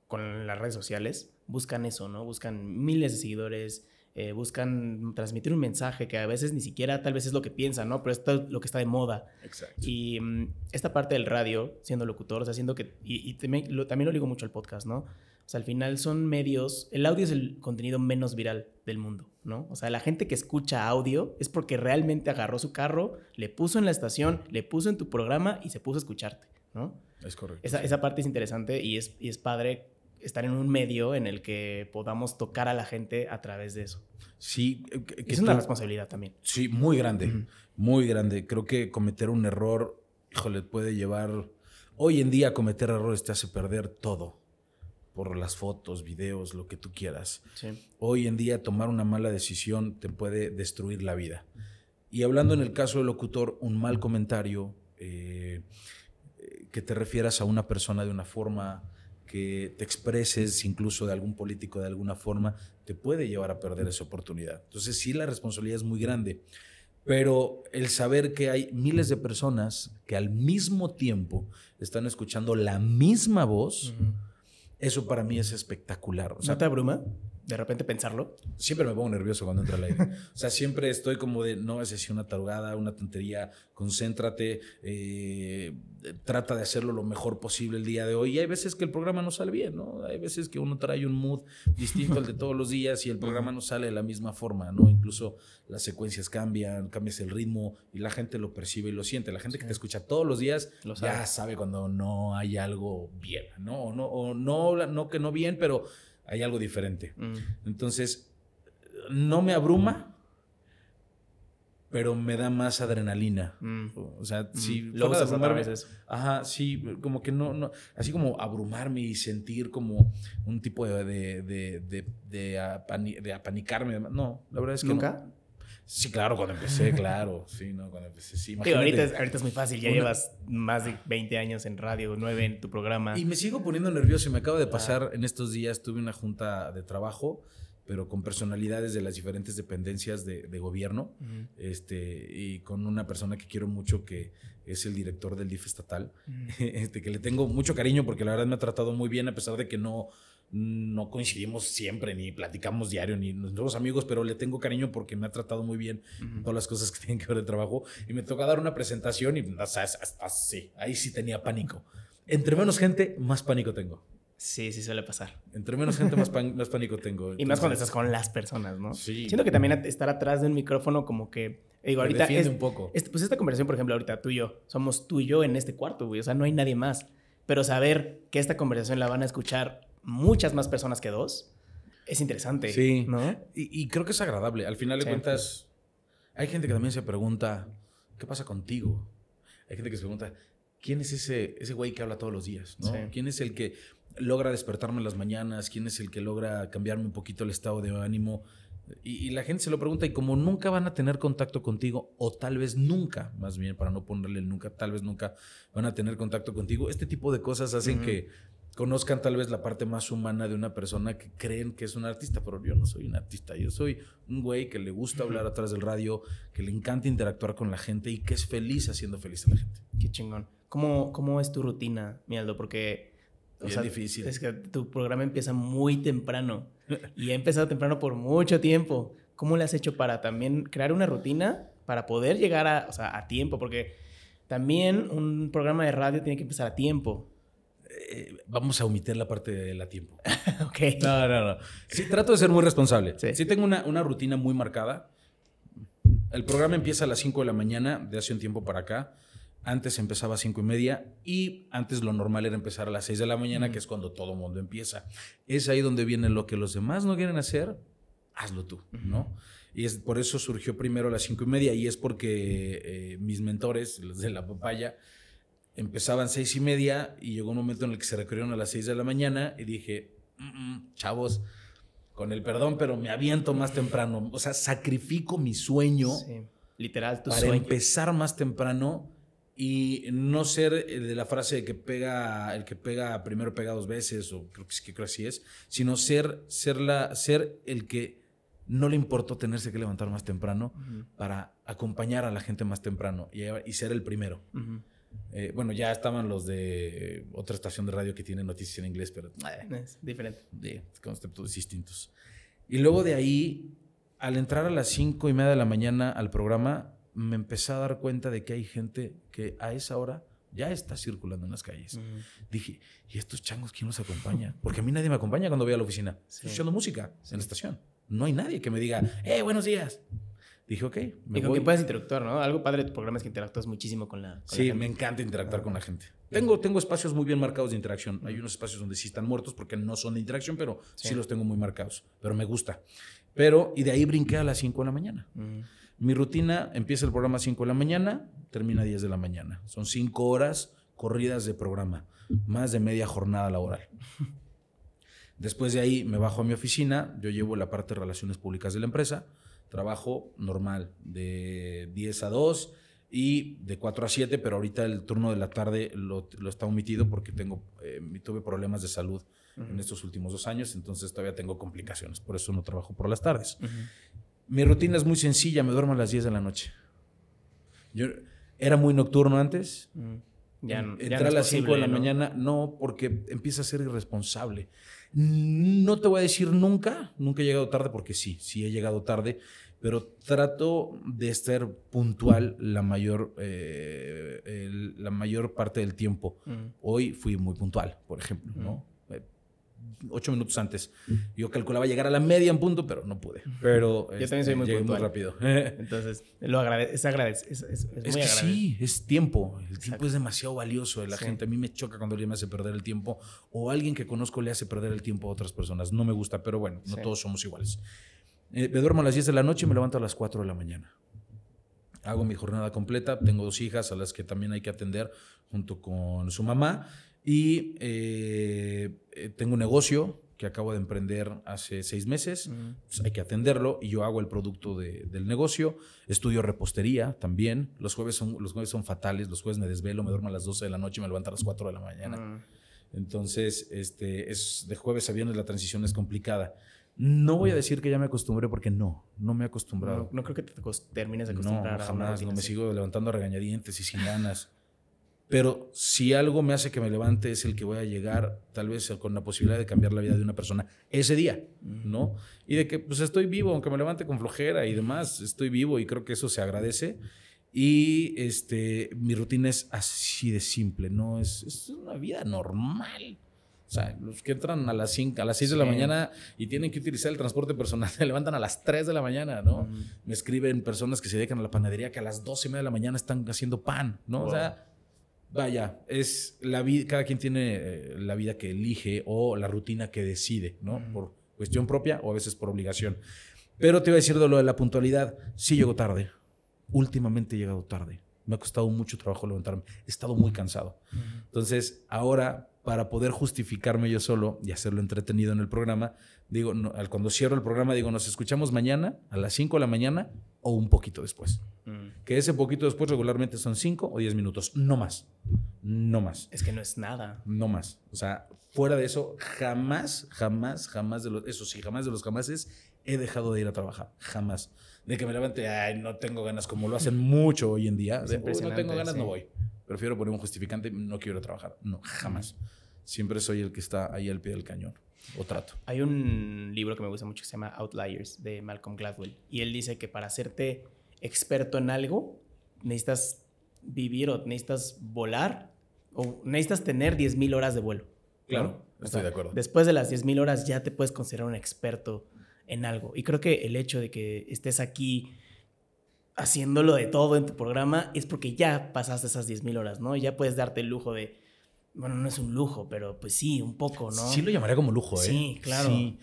con las redes sociales, buscan eso, ¿no? Buscan miles de seguidores, eh, buscan transmitir un mensaje que a veces ni siquiera tal vez es lo que piensan, ¿no? Pero es lo que está de moda. Exacto. Y mm, esta parte del radio, siendo locutor, o sea, haciendo que... Y, también, lo, también lo digo mucho al podcast, ¿no? O sea, al final son medios... El audio es el contenido menos viral del mundo. ¿no? O sea, la gente que escucha audio es porque realmente agarró su carro, le puso en la estación, le puso en tu programa y se puso a escucharte, ¿no? Es correcto. Esa, parte es interesante y es, y es padre estar en un medio en el que podamos tocar a la gente a través de eso. Sí. Eh, es una responsabilidad también. Sí, muy grande, muy grande. Creo que cometer un error, híjole, puede llevar... Hoy en día cometer errores te hace perder todo por las fotos, videos, lo que tú quieras. Hoy en día tomar una mala decisión te puede destruir la vida. Y hablando en el caso del locutor, un mal comentario, eh, que te refieras a una persona de una forma, que te expreses incluso de algún político de alguna forma, te puede llevar a perder esa oportunidad. Entonces sí, la responsabilidad es muy grande. Pero el saber que hay miles de personas que al mismo tiempo están escuchando la misma voz, eso para mí es espectacular. O sea, ¿No te abruma? De repente pensarlo. Siempre me pongo nervioso cuando entra al aire. o sea, siempre estoy como de, no, es así una tarugada, una tontería, concéntrate, eh, trata de hacerlo lo mejor posible el día de hoy. Y hay veces que el programa no sale bien, ¿no? Hay veces que uno trae un mood distinto al de todos los días y el programa no sale de la misma forma, ¿no? Incluso las secuencias cambian, cambias el ritmo y la gente lo percibe y lo siente. La gente que te escucha todos los días ya sabe cuando no hay algo bien, ¿no? O no, o no, no que no bien, pero hay algo diferente. Mm. Entonces, no me abruma, pero me da más adrenalina. Mm. O sea, mm. si lo otra vez Ajá, sí, como que no, no, así como abrumarme y sentir como un tipo de, de, de, de, apanicarme. No, la verdad es que ¿Nunca? Sí, claro, cuando empecé, claro. Sí, no, cuando empecé, sí. ahorita, es, ahorita es muy fácil, ya llevas más de 20 años en radio, 9 en tu programa. Y me sigo poniendo nervioso y me acaba de pasar en estos días, tuve una junta de trabajo, pero con personalidades de las diferentes dependencias de, gobierno, este, y con una persona que quiero mucho que es el director del DIF estatal, <laughs> este, que le tengo mucho cariño porque la verdad me ha tratado muy bien a pesar de que no no coincidimos siempre, ni platicamos diario, ni nuestros amigos, pero le tengo cariño porque me ha tratado muy bien todas las cosas que <laughs> tienen que ver de trabajo. Y me toca dar una presentación y así, ahí sí tenía pánico. Entre menos gente, más pánico tengo. Sí, sí suele pasar. Entre menos gente, más, más pánico tengo. y más cuando estás con las personas, ¿no? Sí. Siento que también estar atrás de un micrófono como que... Digo, ahorita es, un poco. pues esta conversación, por ejemplo, ahorita tú y yo, somos tú y yo en este cuarto, güey. O sea, no hay nadie más. Pero saber que esta conversación la van a escuchar muchas más personas que dos, es interesante. Sí. ¿no? Y, creo que es agradable. Al final de cuentas, hay gente que también se pregunta, ¿qué pasa contigo? Hay gente que se pregunta, ¿quién es ese, ese güey que habla todos los días? ¿no? ¿Quién es el que logra despertarme en las mañanas? ¿Quién es el que logra cambiarme un poquito el estado de ánimo? Y, la gente se lo pregunta y como nunca van a tener contacto contigo, o tal vez nunca, más bien para no ponerle el nunca, tal vez nunca van a tener contacto contigo, este tipo de cosas hacen que conozcan tal vez la parte más humana de una persona que creen que es un artista, pero yo no soy un artista, yo soy un güey que le gusta hablar atrás del radio, que le encanta interactuar con la gente y que es feliz haciendo feliz a la gente. Qué chingón. ¿Cómo, cómo es tu rutina, Mialdo? Porque... es difícil. Es que tu programa empieza muy temprano <laughs> y ha empezado temprano por mucho tiempo. ¿Cómo le has hecho para también crear una rutina para poder llegar a, o sea, a tiempo? Porque también un programa de radio tiene que empezar a tiempo. Eh, vamos a omitir la parte de la tiempo. <laughs> ok. No, no, no. Sí, trato de ser muy responsable. Sí, tengo una, una, rutina muy marcada. El programa empieza a las 5 de la mañana, de hace un tiempo para acá. Antes empezaba a 5 y media y antes lo normal era empezar a las 6 de la mañana, que es cuando todo mundo empieza. Es ahí donde viene lo que los demás no quieren hacer, hazlo tú, ¿no? Y es por eso surgió primero a las 5 y media y es porque eh, mis mentores, los de la papaya, empezaban seis y media y llegó un momento en el que se recorrieron a las seis de la mañana y dije, chavos, con el perdón, pero me aviento más temprano. O sea, sacrifico mi sueño. Literal, tu para empezar más temprano y no ser de la frase de que pega, el que pega primero pega dos veces, o creo que, creo así es, sino ser, ser, la, ser el que no le importó tenerse que levantar más temprano para acompañar a la gente más temprano y, ser el primero. Eh, bueno, ya estaban los de otra estación de radio que tiene noticias en inglés, pero eh, es diferente. Conceptos distintos. Y luego de ahí, al entrar a las cinco y media de la mañana al programa, me empecé a dar cuenta de que hay gente que a esa hora ya está circulando en las calles. Dije, ¿y estos changos quién nos acompaña? Porque a mí nadie me acompaña cuando voy a la oficina. Estoy escuchando música en la estación. No hay nadie que me diga, ¡eh, buenos días! Dije, ok. Me y con que puedes interactuar, ¿no? Algo padre de tu programa es que interactúas muchísimo con la, sí, me encanta interactuar con la gente. Tengo, tengo espacios muy bien marcados de interacción. Hay unos espacios donde sí están muertos porque no son de interacción, pero sí, los tengo muy marcados. Pero me gusta. Pero, y de ahí brinqué a las 5 de la mañana. Mi rutina empieza el programa a 5 de la mañana, termina a 10 de la mañana. Son 5 horas corridas de programa, más de media jornada laboral. <laughs> Después de ahí me bajo a mi oficina, yo llevo la parte de relaciones públicas de la empresa, trabajo normal de 10 a 2 y de 4 a 7, pero ahorita el turno de la tarde lo, está omitido porque tengo, eh, tuve problemas de salud en estos últimos dos años, entonces todavía tengo complicaciones, por eso no trabajo por las tardes. Mi rutina es muy sencilla, me duermo a las 10 de la noche. Yo era muy nocturno antes. Ya, Entrar a las 5 de la mañana, no, porque empieza a ser irresponsable. No te voy a decir nunca, nunca he llegado tarde, porque sí, sí he llegado tarde, pero trato de estar puntual la mayor, eh, la mayor parte del tiempo. Hoy fui muy puntual, por ejemplo, ¿no? Ocho minutos antes. Yo calculaba llegar a la media en punto, pero no pude. Pero yo también soy muy, muy rápido. <laughs> Entonces, lo agradece, es, agradece, es, es, es que sí, es tiempo. El tiempo es demasiado valioso de la gente. A mí me choca cuando alguien me hace perder el tiempo o alguien que conozco le hace perder el tiempo a otras personas. No me gusta, pero bueno, no todos somos iguales. Eh, me duermo a las 10 de la noche y me levanto a las 4 de la mañana. Hago mi jornada completa. Tengo dos hijas a las que también hay que atender junto con su mamá. Y eh, eh, tengo un negocio que acabo de emprender hace seis meses, pues hay que atenderlo y yo hago el producto del negocio, estudio repostería también, los jueves, son, los jueves son fatales, los jueves me desvelo, me duermo a las 12 de la noche y me levanto a las 4 de la mañana. Entonces, este, es, de jueves a viernes la transición es complicada. No voy a decir que ya me acostumbré porque no, no me he acostumbrado. No, creo que te termines de acostumbrar. No, jamás, no me sigo levantando a regañadientes y sin ganas. Pero si algo me hace que me levante es el que voy a llegar, tal vez con la posibilidad de cambiar la vida de una persona ese día, ¿no? Y de que pues estoy vivo, aunque me levante con flojera y demás, estoy vivo y creo que eso se agradece. Y este, mi rutina es así de simple, ¿no? Es, es una vida normal. O sea, los que entran a las 5, a las 6 de la mañana y tienen que utilizar el transporte personal, <laughs> se levantan a las 3 de la mañana, ¿no? Me escriben personas que se dedican a la panadería que a las 12 y media de la mañana están haciendo pan, ¿no? O sea, vaya, es la vida, cada quien tiene eh, la vida que elige o la rutina que decide, ¿no? Por cuestión propia o a veces por obligación. Pero te voy a decir de lo de la puntualidad, sí llego tarde. Últimamente he llegado tarde. Me ha costado mucho trabajo levantarme. He estado muy cansado. Entonces, ahora, para poder justificarme yo solo y hacerlo entretenido en el programa, digo, cuando cierro el programa, digo, nos escuchamos mañana a las 5 de la mañana o un poquito después. Mm. Que ese poquito después regularmente son 5 o 10 minutos, no más. No más. Es que no es nada. No más. O sea, fuera de eso, jamás, jamás, jamás de los, eso sí, jamás de los jamases he dejado de ir a trabajar. Jamás. De que me levante, ay, no tengo ganas, como lo hacen mucho hoy en día. De, no tengo ganas, no voy. Prefiero poner un justificante, no quiero trabajar. No, jamás. Siempre soy el que está ahí al pie del cañón. O trato. Hay un libro que me gusta mucho que se llama Outliers de Malcolm Gladwell. Y él dice que para hacerte experto en algo, necesitas vivir o necesitas volar o necesitas tener 10.000 horas de vuelo. Claro, estoy de acuerdo. Después de las 10.000 horas ya te puedes considerar un experto en algo. Y creo que el hecho de que estés aquí haciéndolo de todo en tu programa es porque ya pasaste esas 10.000 horas, ¿no? Y ya puedes darte el lujo de, bueno, no es un lujo, pero pues sí, un poco, ¿no? Sí lo llamaría como lujo, ¿eh? Sí, claro. Sí.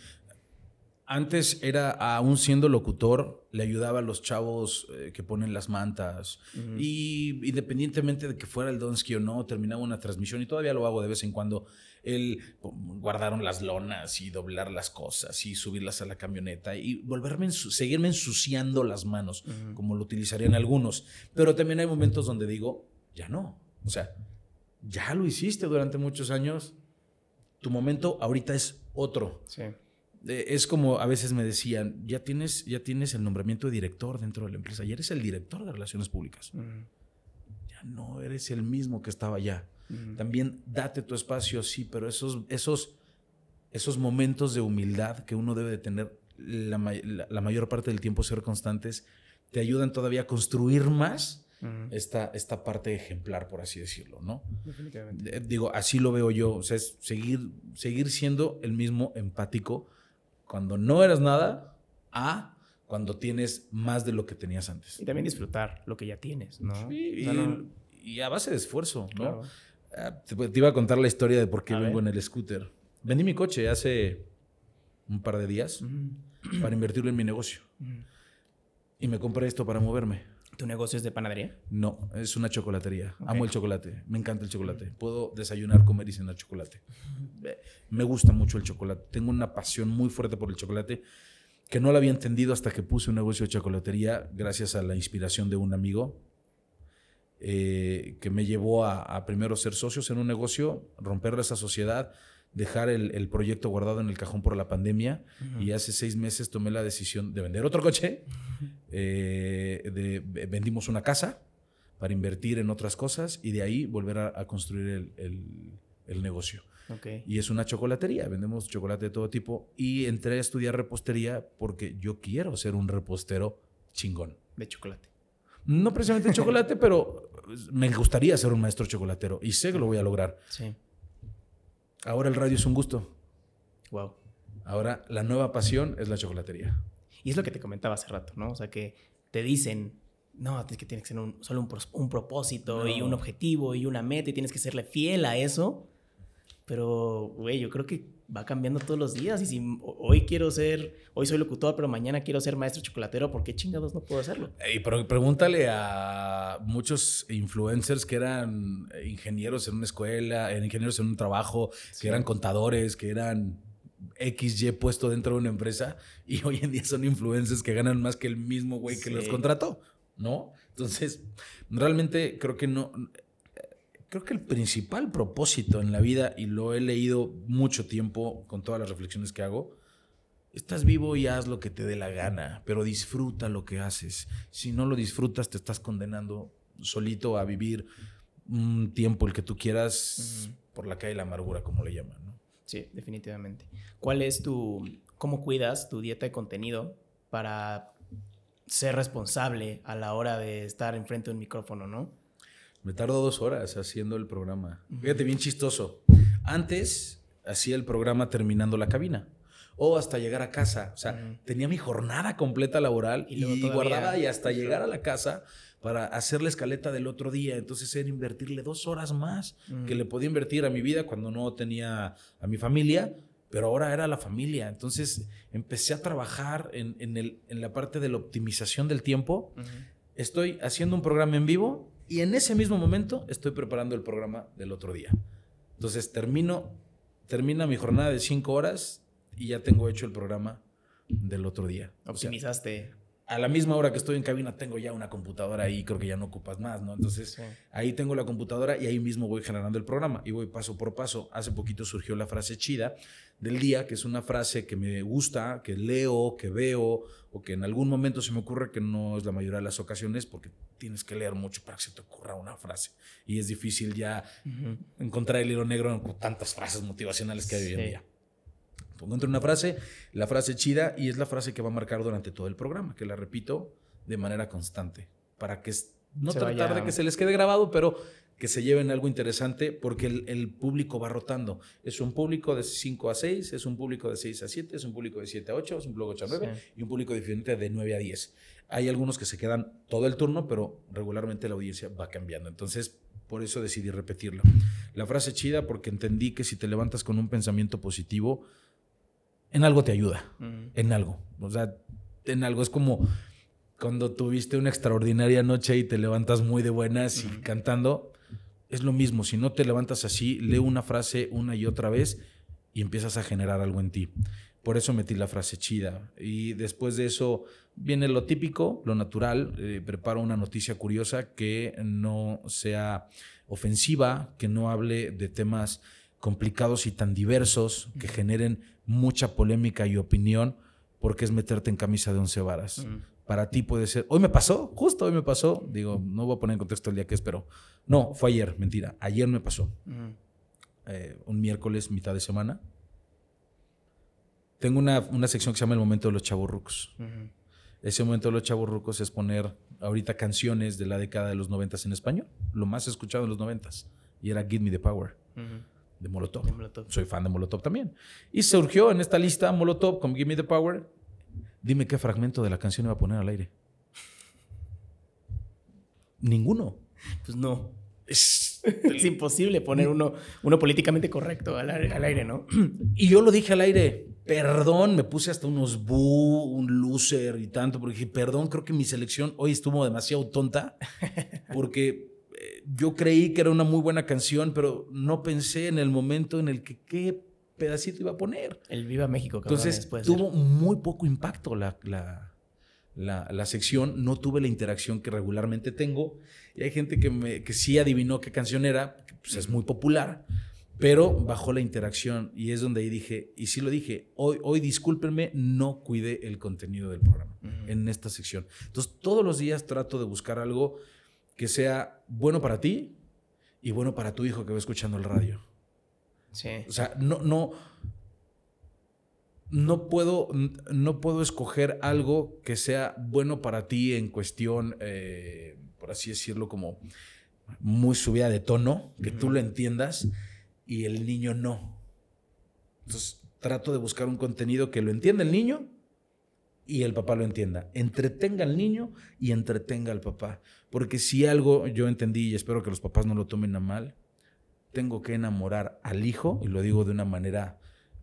Antes era, aún siendo locutor, le ayudaba a los chavos eh, que ponen las mantas. Y independientemente de que fuera el Donsky o no, terminaba una transmisión y todavía lo hago de vez en cuando. El guardaron las lonas y doblar las cosas y subirlas a la camioneta y volverme seguirme ensuciando las manos, como lo utilizarían algunos. Pero también hay momentos donde digo, ya no. O sea, ya lo hiciste durante muchos años. Tu momento ahorita es otro. Sí es como a veces me decían, ya tienes, ya tienes el nombramiento de director dentro de la empresa, ya eres el director de relaciones públicas. Ya no eres el mismo que estaba allá. También date tu espacio, sí, pero esos, esos, esos momentos de humildad que uno debe de tener la, mayor parte del tiempo, ser constantes, te ayudan todavía a construir más esta, esta parte ejemplar, por así decirlo, ¿no? Definitivamente. Digo, así lo veo yo, o sea, es seguir, seguir siendo el mismo empático cuando no eras nada a cuando tienes más de lo que tenías antes. Y también disfrutar lo que ya tienes, ¿no? Sí, y, a base de esfuerzo, ¿no? Ah, te, iba a contar la historia de por qué vengo en el scooter. Vendí mi coche hace un par de días para invertirlo en mi negocio. Y me compré esto para moverme. ¿Tu negocio es de panadería? No, es una chocolatería. Amo el chocolate. Me encanta el chocolate. Puedo desayunar, comer y cenar chocolate. <laughs> Me gusta mucho el chocolate. Tengo una pasión muy fuerte por el chocolate que no la había entendido hasta que puse un negocio de chocolatería gracias a la inspiración de un amigo eh, que me llevó a, primero ser socios en un negocio, romper esa sociedad, dejar el, proyecto guardado en el cajón por la pandemia y hace seis meses tomé la decisión de vender otro coche, eh, vendimos una casa para invertir en otras cosas y de ahí volver a, construir el, negocio. Y es una chocolatería, vendemos chocolate de todo tipo y entré a estudiar repostería porque yo quiero ser un repostero chingón. De chocolate. No precisamente chocolate, <laughs> pero me gustaría ser un maestro chocolatero y sé que lo voy a lograr. Sí. Ahora el radio es un gusto. Wow. Ahora la nueva pasión es la chocolatería. Y es lo que te comentaba hace rato, ¿no? O sea, que te dicen, no, es que tiene que ser solo un, propósito y un objetivo y una meta y tienes que serle fiel a eso. Pero, güey, yo creo que va cambiando todos los días. Y si hoy quiero ser, hoy soy locutor, pero mañana quiero ser maestro chocolatero, ¿por qué chingados no puedo hacerlo? Y pregúntale a muchos influencers que eran ingenieros en una escuela, eran ingenieros en un trabajo, que eran contadores, que eran XY puesto dentro de una empresa <laughs> y hoy en día son influencers que ganan más que el mismo güey que los contrató, ¿no? Entonces, realmente creo que no creo que el principal propósito en la vida, y lo he leído mucho tiempo con todas las reflexiones que hago, estás vivo y haz lo que te dé la gana, pero disfruta lo que haces. Si no lo disfrutas, te estás condenando solito a vivir un tiempo el que tú quieras por la calle de la amargura, como le llaman. ¿no? Sí, definitivamente. ¿Cuál es tu, cómo cuidas tu dieta de contenido para ser responsable a la hora de estar enfrente de un micrófono, no? Me tardo dos horas haciendo el programa. Fíjate, bien chistoso. Antes hacía el programa terminando la cabina o hasta llegar a casa. O sea, tenía mi jornada completa laboral y, guardaba y hasta llegar a la casa para hacer la escaleta del otro día. Entonces era invertirle dos horas más que le podía invertir a mi vida cuando no tenía a mi familia, pero ahora era la familia. Entonces empecé a trabajar en, en, la parte de la optimización del tiempo. Estoy haciendo un programa en vivo y en ese mismo momento estoy preparando el programa del otro día. Entonces termino, termina mi jornada de cinco horas y ya tengo hecho el programa del otro día. Optimizaste. a la misma hora que estoy en cabina tengo ya una computadora ahí, creo que ya no ocupas más, ¿no? Entonces ahí tengo la computadora y ahí mismo voy generando el programa y voy paso por paso. Hace poquito surgió la frase chida del día, que es una frase que me gusta, que leo, que veo, o que en algún momento se me ocurre que no es la mayoría de las ocasiones, porque tienes que leer mucho para que se te ocurra una frase. Y es difícil ya encontrar el hilo negro con tantas frases motivacionales que hay hoy en día. Encuentro una frase, la frase chida, y es la frase que va a marcar durante todo el programa, que la repito de manera constante, para que no tratar de que se les quede grabado, pero que se lleven algo interesante porque el, público va rotando. Es un público de 5 a 6, es un público de 6 a 7, es un público de 7 a 8, es un público de 8 a 9 y un público diferente de 9 a 10. Hay algunos que se quedan todo el turno, pero regularmente la audiencia va cambiando. Entonces, por eso decidí repetirlo. La frase chida porque entendí que si te levantas con un pensamiento positivo, en algo te ayuda, en algo. O sea, en algo es como cuando tuviste una extraordinaria noche y te levantas muy de buenas y cantando, es lo mismo, si no te levantas así, lee una frase una y otra vez y empiezas a generar algo en ti. Por eso metí la frase chida. Y después de eso viene lo típico, lo natural. Eh, preparo una noticia curiosa que no sea ofensiva, que no hable de temas complicados y tan diversos, que generen mucha polémica y opinión, porque es meterte en camisa de once varas para ti puede ser, hoy me pasó, justo hoy me pasó, digo, no voy a poner en contexto el día que es, pero no, fue ayer, mentira, ayer me pasó. Eh, un miércoles, mitad de semana. Tengo una, sección que se llama El Momento de los Chavorrucos. Ese Momento de los Chavorrucos es poner ahorita canciones de la década de los noventas en español, lo más escuchado en los noventas, y era Give Me the Power. De Molotov. de Molotov. Soy fan de Molotov también. Y surgió en esta lista Molotov con Give Me the Power Dime qué fragmento de la canción iba a poner al aire. Ninguno. Pues no. Es, <laughs> imposible poner uno, uno políticamente correcto al, aire, ¿no? Y yo lo dije al aire, perdón, me puse hasta unos bu, un loser y tanto, porque dije, perdón, creo que mi selección hoy estuvo demasiado tonta, porque eh, yo creí que era una muy buena canción, pero no pensé en el momento en el que qué pedacito iba a poner. El Viva México. Entonces tuvo muy poco impacto la, la, sección, no tuve la interacción que regularmente tengo, y hay gente que, me, que sí adivinó qué canción era, pues es muy popular pero bajó la interacción y es donde ahí dije, y sí lo dije, hoy, hoy discúlpenme, no cuidé el contenido del programa en esta sección. Entonces, todos los días trato de buscar algo que sea bueno para ti y bueno para tu hijo que va escuchando el radio. Sí. O sea, no, no, no puedo, no puedo escoger algo que sea bueno para ti en cuestión, eh, por así decirlo, como muy subida de tono, que tú lo entiendas y el niño no. Entonces trato de buscar un contenido que lo entienda el niño y el papá lo entienda. Entretenga al niño y entretenga al papá. Porque si algo yo entendí y espero que los papás no lo tomen a mal, tengo que enamorar al hijo, y lo digo de una manera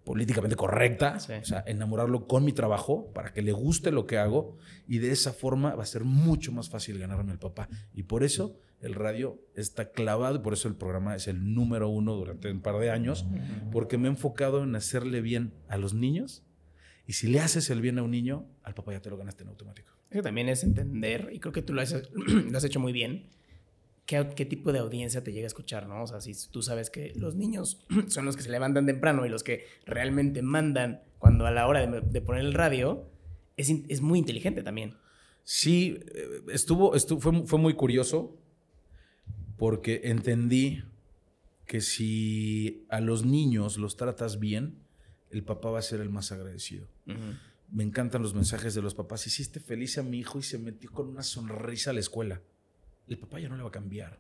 políticamente correcta, o sea, enamorarlo con mi trabajo para que le guste lo que hago y de esa forma va a ser mucho más fácil ganarme al papá. Y por eso el radio está clavado y por eso el programa es el número uno durante un par de años, porque me he enfocado en hacerle bien a los niños y si le haces el bien a un niño, al papá ya te lo ganaste en automático. Eso también es entender, y creo que tú lo has, <clears throat> lo has hecho muy bien, qué, qué, tipo de audiencia te llega a escuchar, ¿no? O sea, si tú sabes que los niños <clears throat> son los que se levantan temprano y los que realmente mandan cuando a la hora de, poner el radio, es, es, muy inteligente también. Sí, eh, estuvo, estuvo fue, fue muy curioso porque entendí que si a los niños los tratas bien, el papá va a ser el más agradecido. Me encantan los mensajes de los papás. Hiciste feliz a mi hijo y se metió con una sonrisa a la escuela. El papá ya no le va a cambiar.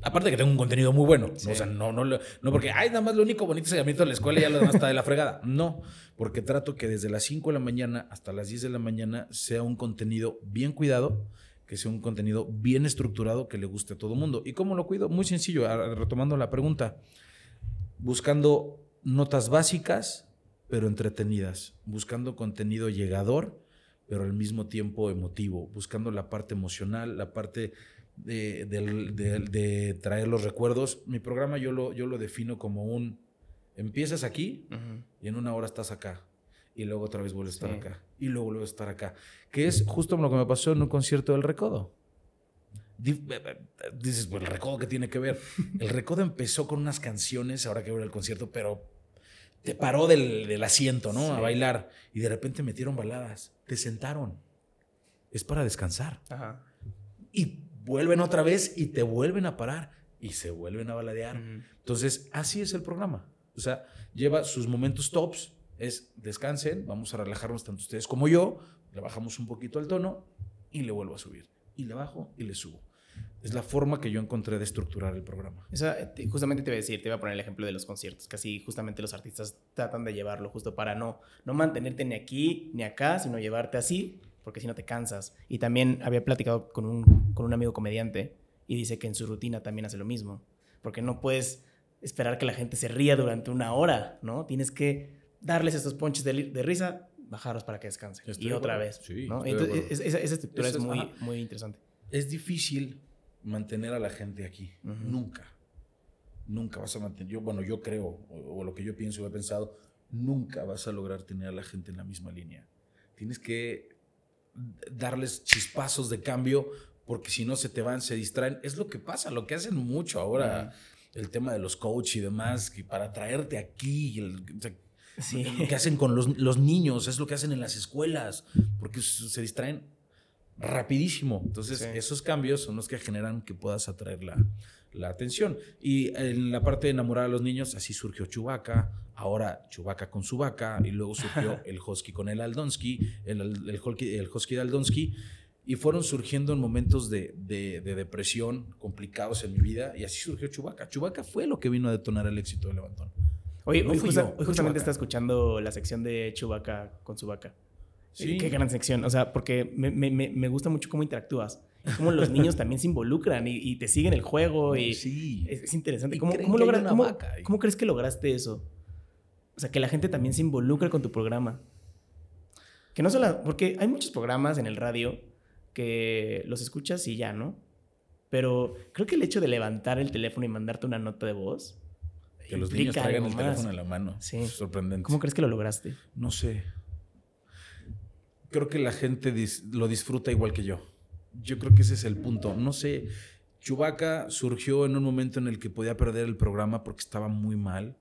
Aparte que tengo un contenido muy bueno. O sea, no, no, no porque, ay, nada más lo único bonito es el de la escuela y ya lo demás está de la fregada. <laughs> No, porque trato que desde las 5 de la mañana hasta las 10 de la mañana sea un contenido bien cuidado, que sea un contenido bien estructurado que le guste a todo el mundo. ¿Y cómo lo cuido? Muy sencillo, retomando la pregunta, buscando notas básicas, pero entretenidas, buscando contenido llegador, pero al mismo tiempo emotivo, buscando la parte emocional, la parte de, traer los recuerdos. Mi programa yo lo, yo lo defino como un, empiezas aquí y en una hora estás acá y luego otra vez vuelves a estar acá y luego vuelves a estar acá. Que es justo lo que me pasó en un concierto del Recodo. Dices, pues el Recodo, ¿qué tiene que ver? El Recodo empezó con unas canciones, ahora que voy el concierto, pero te paró del, asiento, ¿no? A bailar. Y de repente metieron baladas. Te sentaron. Es para descansar. Y vuelven otra vez y te vuelven a parar. Y se vuelven a baladear. Entonces, así es el programa. O sea, lleva sus momentos tops es descansen, vamos a relajarnos tanto ustedes como yo, le bajamos un poquito el tono y le vuelvo a subir. Y le bajo y le subo. Es la forma que yo encontré de estructurar el programa. justamente te voy a decir, te voy a poner el ejemplo de los conciertos, que así justamente los artistas tratan de llevarlo justo para no, no mantenerte ni aquí ni acá, sino llevarte así, porque si no te cansas. Y también había platicado con un, con un amigo comediante y dice que en su rutina también hace lo mismo, porque no puedes esperar que la gente se ría durante una hora, ¿no? Tienes que darles estos ponches de, risa, bajarlos para que descansen. y otra vez. esa, estructura es, muy, muy interesante. Es difícil mantener a la gente aquí. Nunca. Nunca vas a mantener. Yo, bueno, yo creo, o, lo que yo pienso o he pensado, nunca vas a lograr tener a la gente en la misma línea. Tienes que darles chispazos de cambio porque si no se te van, se distraen. Es lo que pasa, lo que hacen mucho ahora, el tema de los coaches y demás, que para traerte aquí, el, lo que hacen con los, niños, es lo que hacen en las escuelas, porque se distraen rapidísimo. Entonces, esos cambios son los que generan que puedas atraer la, la, atención. Y en la parte de enamorar a los niños, así surgió Chubaca, ahora Chubaca con su vaca, y luego surgió <laughs> el Husky con el Aldonsky, el, el, el, Husky de Aldonsky. Y fueron surgiendo en momentos de, de, depresión complicados en mi vida, y así surgió Chubaca. Chubaca fue lo que vino a detonar el éxito de Levantón. Oye, hoy, justamente está escuchando la sección de Chubaca con su vaca. Sí. Qué gran sección. O sea, porque me, me, me gusta mucho cómo interactúas. Cómo los niños también se involucran y, te siguen el juego. Y sí. Es, interesante. ¿Cómo, cómo, cómo, crees que lograste eso? O sea, que la gente también se involucre con tu programa. Que no solo... Porque hay muchos programas en el radio que los escuchas y ya, ¿no? Pero creo que el hecho de levantar el teléfono y mandarte una nota de voz... Que los niños traigan el teléfono en la mano. Sí. Sorprendente. ¿Cómo crees que lo lograste? No sé. Creo que la gente lo disfruta igual que yo. Yo creo que ese es el punto. No sé, Chubaca surgió en un momento en el que podía perder el programa porque estaba muy mal.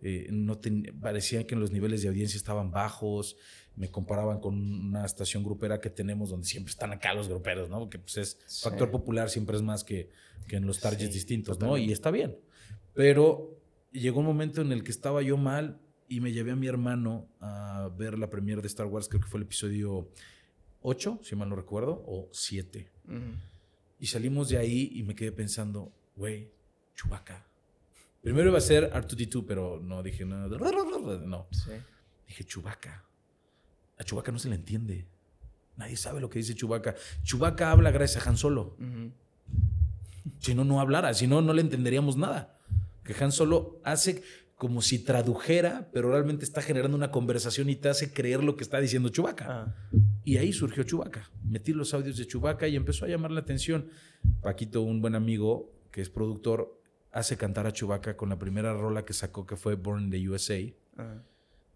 Eh, no parecía que los niveles de audiencia estaban bajos me comparaban con una estación grupera que tenemos donde siempre están acá los gruperos, ¿no? Porque pues es factor popular siempre es más que, que en los targets distintos, ¿no? Y está bien. Pero llegó un momento en el que estaba yo mal y me llevé a mi hermano a ver la premiere de Star Wars, creo que fue el episodio 8, si mal no recuerdo, o 7. Y salimos de ahí y me quedé pensando, güey, Chubaca. Primero iba a ser R2D2, pero no dije nada. No. Dije Chubaca a Chubaca no se le entiende. Nadie sabe lo que dice Chubaca. Chubaca habla gracias a Han Solo. Si no, no hablara. Si no, no le entenderíamos nada. Que Han Solo hace como si tradujera, pero realmente está generando una conversación y te hace creer lo que está diciendo Chubaca. Ah. Y ahí surgió Chubaca. Metí los audios de Chubaca y empezó a llamar la atención. Paquito, un buen amigo que es productor, hace cantar a Chubaca con la primera rola que sacó que fue Born in the USA. Ah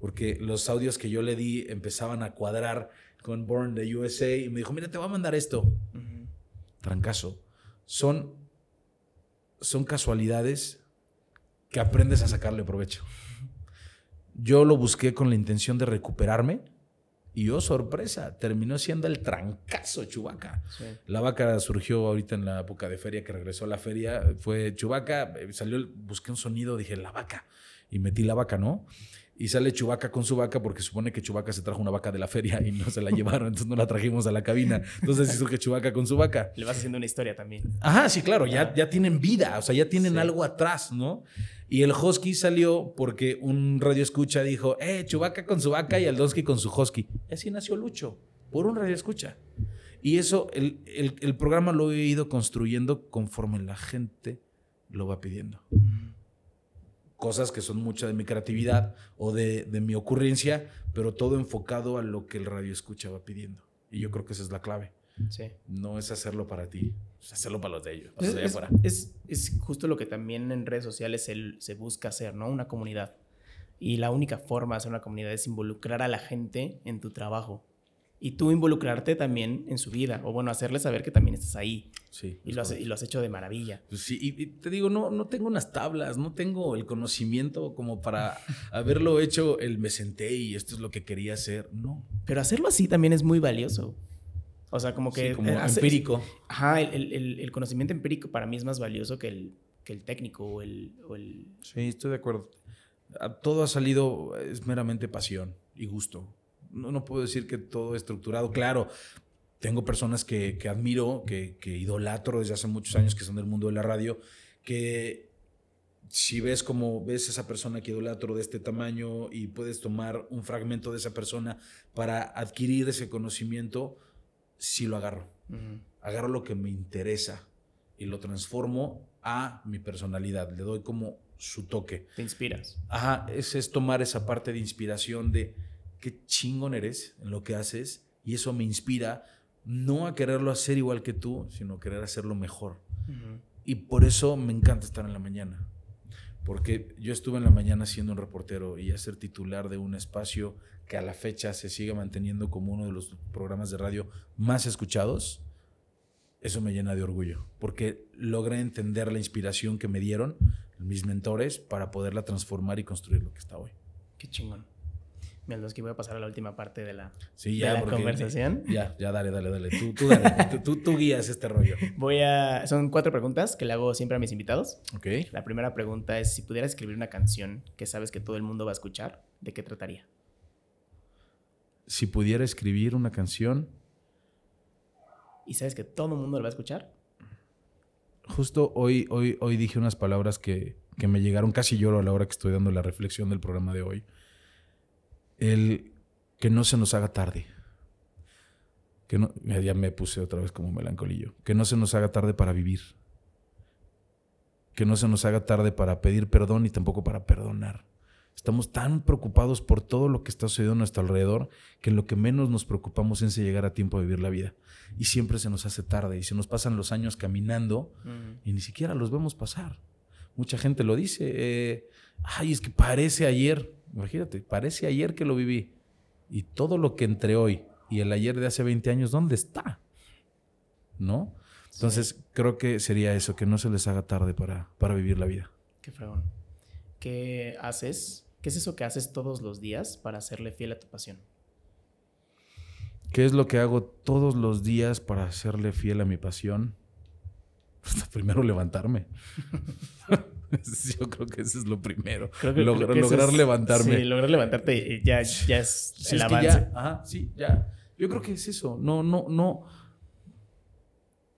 porque los audios que yo le di empezaban a cuadrar con Born the USA y me dijo, mira, te voy a mandar esto. Trancazo. Son, son casualidades que aprendes a sacarle provecho. Yo lo busqué con la intención de recuperarme y oh, sorpresa, terminó siendo el trancazo Chubaca. La vaca surgió ahorita en la época de feria que regresó a la feria. Fue Chubaca, eh, salió, busqué un sonido, dije la vaca y metí la vaca, ¿no? y sale Chubaca con su vaca porque supone que Chubaca se trajo una vaca de la feria y no se la <laughs> llevaron, entonces no la trajimos a la cabina. Entonces surge Chubaca con su vaca. Le vas haciendo una historia también. Ajá, sí, claro, ya, ya tienen vida, o sea, ya tienen algo atrás, ¿no? Y el Husky salió porque un radio escucha dijo, eh, Chubaca con su vaca y el Donsky con su Husky. Y así nació Lucho, por un radio escucha. Y eso, el, el programa lo he ido construyendo conforme la gente lo va pidiendo cosas que son mucha de mi creatividad o de, mi ocurrencia, pero todo enfocado a lo que el radio escucha va pidiendo. Y yo creo que esa es la clave. Sí. No es hacerlo para ti, es hacerlo para los de ellos. es, es, justo lo que también en redes sociales se busca hacer, ¿no? Una comunidad. Y la única forma de hacer una comunidad es involucrar a la gente en tu trabajo y tú involucrarte también en su vida, o bueno, hacerle saber que también estás ahí. Sí. Y lo, has, y lo has hecho de maravilla. Pues sí, y, te digo, no, no tengo unas tablas, no tengo el conocimiento como para <laughs> haberlo hecho el me senté y esto es lo que quería hacer, no. Pero hacerlo así también es muy valioso. O sea, como que... como empírico. Ajá, el, el, el, conocimiento empírico para mí es más valioso que el, que el técnico o el, o el... Sí, estoy de acuerdo. Todo ha salido, es meramente pasión y gusto no, puedo decir que todo estructurado. Claro, tengo personas que, admiro, que, idolatro desde hace muchos años, que son del mundo de la radio, que si ves como ves esa persona que idolatro de este tamaño y puedes tomar un fragmento de esa persona para adquirir ese conocimiento, sí lo agarro. Agarro lo que me interesa y lo transformo a mi personalidad. Le doy como su toque. Te inspiras. Ajá, ese es tomar esa parte de inspiración de qué chingón eres en lo que haces y eso me inspira no a quererlo hacer igual que tú, sino a querer hacerlo mejor. Y por eso me encanta estar en la mañana. Porque yo estuve en la mañana siendo un reportero y a ser titular de un espacio que a la fecha se sigue manteniendo como uno de los programas de radio más escuchados, eso me llena de orgullo. Porque logré entender la inspiración que me dieron mis mentores para poderla transformar y construir lo que está hoy. Qué chingón. que voy a pasar a la última parte de la, sí, ya, de la conversación. <laughs> Ya, ya, dale, dale, dale. Tú, tú, dale. tú, tú, guías este rollo. Voy a... Son cuatro preguntas que le hago siempre a mis invitados. Ok. La primera pregunta es, si pudieras escribir una canción que sabes que todo el mundo va a escuchar, ¿de qué trataría? Si pudiera escribir una canción... ¿Y sabes que todo el mundo la va a escuchar? Justo hoy, hoy, hoy dije unas palabras que, que me llegaron, casi lloro a la hora que estoy dando la reflexión del programa de hoy el que no se nos haga tarde. Que no, ya me puse otra vez como melancolillo. Que no se nos haga tarde para vivir. Que no se nos haga tarde para pedir perdón y tampoco para perdonar. Estamos tan preocupados por todo lo que está sucediendo a nuestro alrededor que lo que menos nos preocupamos es llegar a tiempo a vivir la vida. Y siempre se nos hace tarde y se nos pasan los años caminando y ni siquiera los vemos pasar. Mucha gente lo dice, eh, ay, es que parece ayer, imagínate, parece ayer que lo viví. Y todo lo que entre hoy y el ayer de hace 20 años, ¿dónde está? ¿No? Entonces, creo que sería eso, que no se les haga tarde para, para vivir la vida. Qué fregón. ¿Qué haces ¿Qué es eso que haces todos los días para hacerle fiel a tu pasión? ¿Qué es lo que hago todos los días para hacerle fiel a mi pasión? <laughs> primero levantarme. <laughs> Yo creo que eso es lo primero. lograr levantarme. Sí, lograr levantarte ya, ya es el avance. ajá, sí, ya. Yo creo que es eso. No, no, no.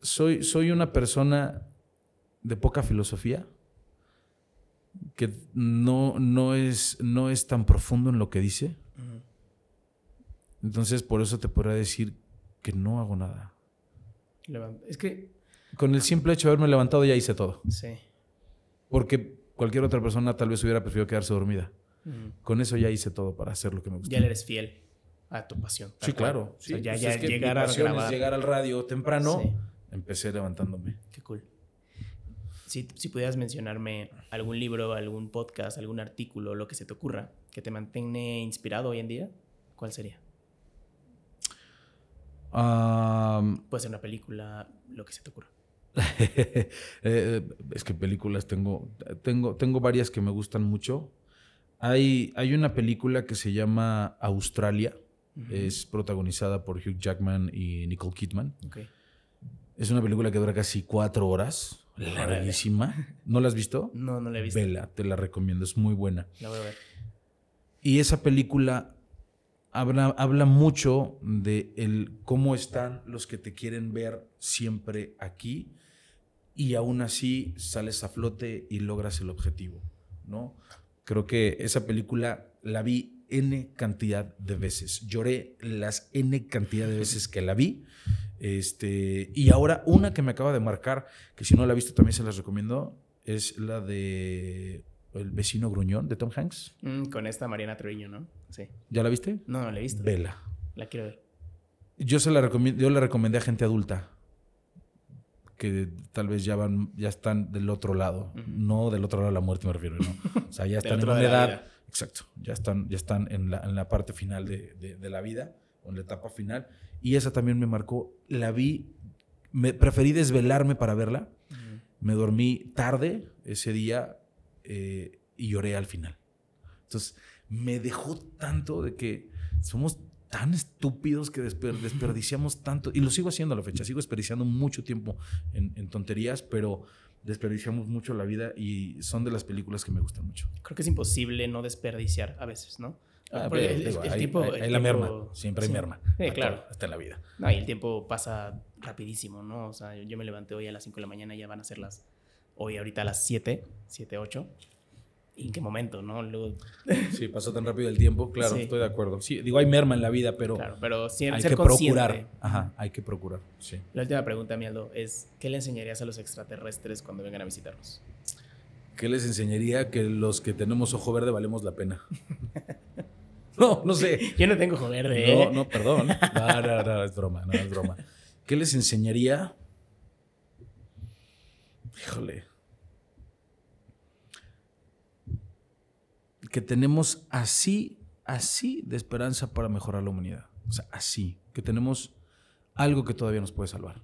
Soy, soy una persona de poca filosofía que no, no, es, no es tan profundo en lo que dice. Entonces, por eso te podría decir que no hago nada. Es que... Con el simple hecho de haberme levantado ya hice todo. Sí. Porque cualquier otra persona tal vez hubiera preferido quedarse dormida. Con eso ya hice todo para hacer lo que me gusta. Ya eres fiel a tu pasión. Sí, claro. ya, pues ya llegar a llegar al radio temprano. Empecé levantándome. Qué cool. Si, si pudieras mencionarme algún libro, algún podcast, algún artículo, lo que se te ocurra, que te mantenga inspirado hoy en día, ¿cuál sería? Puede ser una película, lo que se te ocurra. <laughs> Eh, es que películas tengo, tengo, tengo varias que me gustan mucho. Hay, hay una película que se llama Australia. Es protagonizada por Hugh Jackman y Nicole Kidman. Es una película que dura casi cuatro horas larguísima. ¿No la has visto? No, no la he visto. Vela, te la recomiendo, es muy buena. La voy a ver. Y esa película habla, habla mucho de el, cómo están los que te quieren ver siempre aquí y aún así sales a flote y logras el objetivo, ¿no? Creo que esa película la vi N cantidad de veces. Lloré las N cantidad de veces que la vi este, y ahora una que me acaba de marcar, que si no la he visto también se las recomiendo, es la de El vecino gruñón de Tom Hanks. Mm, con esta Mariana Treviño, ¿no? Sí. ¿Ya la viste? No, no la he visto. Vela. La quiero ver. Yo se la recomiendo, yo la recomendé a gente adulta que tal vez ya van, ya están del otro lado, no del otro lado de la muerte me refiero, ¿no? O sea, ya <laughs> están en una edad, exacto, ya están, ya están en la, en la parte final de, de, de la vida, o en la etapa final, y esa también me marcó. La vi, me, preferí desvelarme para verla. Me dormí tarde ese día eh, y lloré al final. Entonces, me dejó tanto de que somos tan estúpidos que <laughs> desperdiciamos tanto, y lo sigo haciendo a la fecha, sigo desperdiciando mucho tiempo en, en, tonterías, pero desperdiciamos mucho la vida y son de las películas que me gustan mucho. Creo que es imposible no desperdiciar a veces, ¿no? Ah, el, tiempo, hay, la merma, siempre hay merma. Sí, claro. Hasta en la vida. No, y el tiempo pasa rapidísimo, ¿no? O sea, yo me levanté hoy a las 5 de la mañana y ya van a ser las, hoy ahorita a las 7, 7, 8. ¿Y en qué momento, no? Luego... Sí, pasó tan rápido el tiempo, claro, estoy de acuerdo. Sí, digo, hay merma en la vida, pero, claro, pero hay que procurar. Ajá, hay que procurar, sí. La última pregunta, Mialdo, es ¿qué le enseñarías a los extraterrestres cuando vengan a visitarnos? ¿Qué les enseñaría? Que los que tenemos ojo verde valemos la pena. <laughs> No, no sé. Yo no tengo ojo verde. No, ¿eh? no, perdón. No, no, no, es broma, no es broma. ¿Qué les enseñaría? Híjole. Que tenemos así, así de esperanza para mejorar la humanidad. O sea, así. Que tenemos algo que todavía nos puede salvar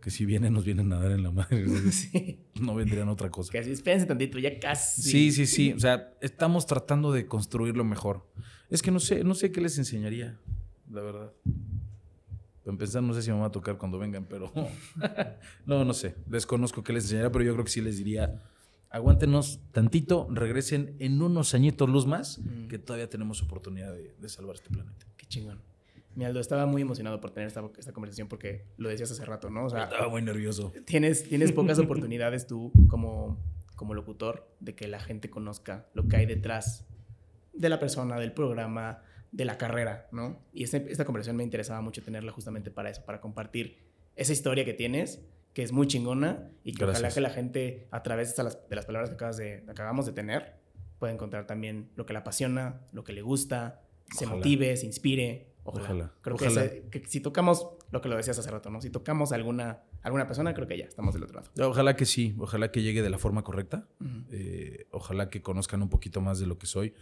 que si vienen, nos vienen a dar en la madre. <laughs> No vendrían otra cosa. Casi, espérense tantito, ya casi. Sí, sí, sí. O sea, estamos tratando de construirlo mejor. Es que no sé, no sé qué les enseñaría, la verdad. Para empezar, no sé si me va a tocar cuando vengan, pero. <laughs> no, no sé. Desconozco qué les enseñaría, pero yo creo que sí les diría. Aguántenos tantito, regresen en unos añitos luz más, que todavía tenemos oportunidad de, de salvar este planeta. Qué chingón. Mi Aldo, estaba muy emocionado por tener esta, esta, conversación porque lo decías hace rato, ¿no? O sea, estaba muy nervioso. Tienes, tienes pocas <laughs> oportunidades tú como, como locutor de que la gente conozca lo que hay detrás de la persona, del programa, de la carrera, ¿no? Y este, esta conversación me interesaba mucho tenerla justamente para eso, para compartir esa historia que tienes, que es muy chingona y que ojalá que la gente, a través de las, de las palabras que, acabas de, acabamos de tener, pueda encontrar también lo que le apasiona, lo que le gusta, se motive, se inspire. Ojalá. Creo Que, si tocamos lo que lo decías hace rato, ¿no? Si tocamos a alguna, alguna persona, creo que ya estamos del otro lado. Ojalá que sí, ojalá que llegue de la forma correcta. Eh, ojalá que conozcan un poquito más de lo que soy,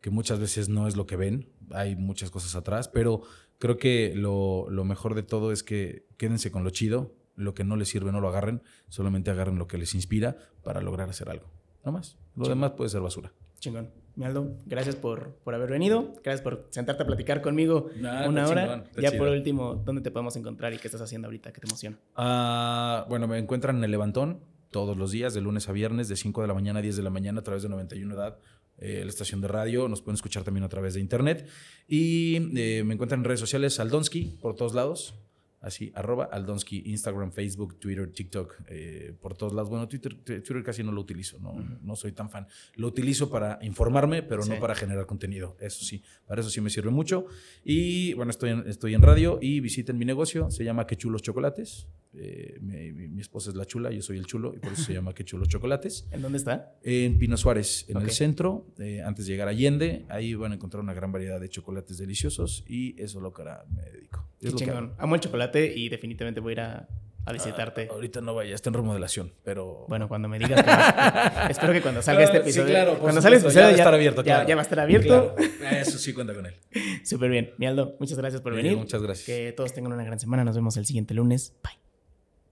que muchas veces no es lo que ven, hay muchas cosas atrás, pero creo que lo, lo mejor de todo es que quédense con lo chido, lo que no les sirve no lo agarren, solamente agarren lo que les inspira para lograr hacer algo. No más. Lo demás puede ser basura. Chingón. Mialdo, gracias por, por haber venido. Gracias por sentarte a platicar conmigo una hora. ya por último, ¿dónde te podemos encontrar y qué estás haciendo ahorita? ¿Qué te emociona? Ah, bueno, me encuentran en el Levantón todos los días, de lunes a viernes, de 5 de la mañana a 10 de la mañana, a través de 91 Edad, eh, la estación de radio. Nos pueden escuchar también a través de internet. Y eh, me encuentran en redes sociales, Aldonsky, por todos lados. Así, arroba Aldonsky, Instagram, Facebook, Twitter, TikTok, eh, por todos lados. Bueno, Twitter, Twitter casi no lo utilizo, no, no soy tan fan. Lo utilizo para informarme, pero no para generar contenido. Eso sí, para eso sí me sirve mucho. Y bueno, estoy en, estoy en radio y visiten mi negocio, se llama Que Chulos Chocolates. Eh, mi, esposa es la chula, yo soy el chulo y por eso se llama Que Chulos Chocolates. <laughs> ¿En dónde está? En Pino Suárez, en el centro, eh, antes de llegar a Allende. Ahí van a encontrar una gran variedad de chocolates deliciosos y eso es lo que ahora me dedico. Es Amo el chocolate y definitivamente voy a ir a, visitarte. Ah, ahorita no vaya, está en remodelación, pero... Bueno, cuando me digas <laughs> Espero que cuando salga este episodio... Sí, claro, cuando salga este episodio ya va a estar abierto, ya, ya, va a estar abierto. Eso sí cuenta con él. <laughs> Súper bien. Mialdo, muchas gracias por venir. Muchas gracias. Que todos tengan una gran semana. Nos vemos el siguiente lunes. Bye.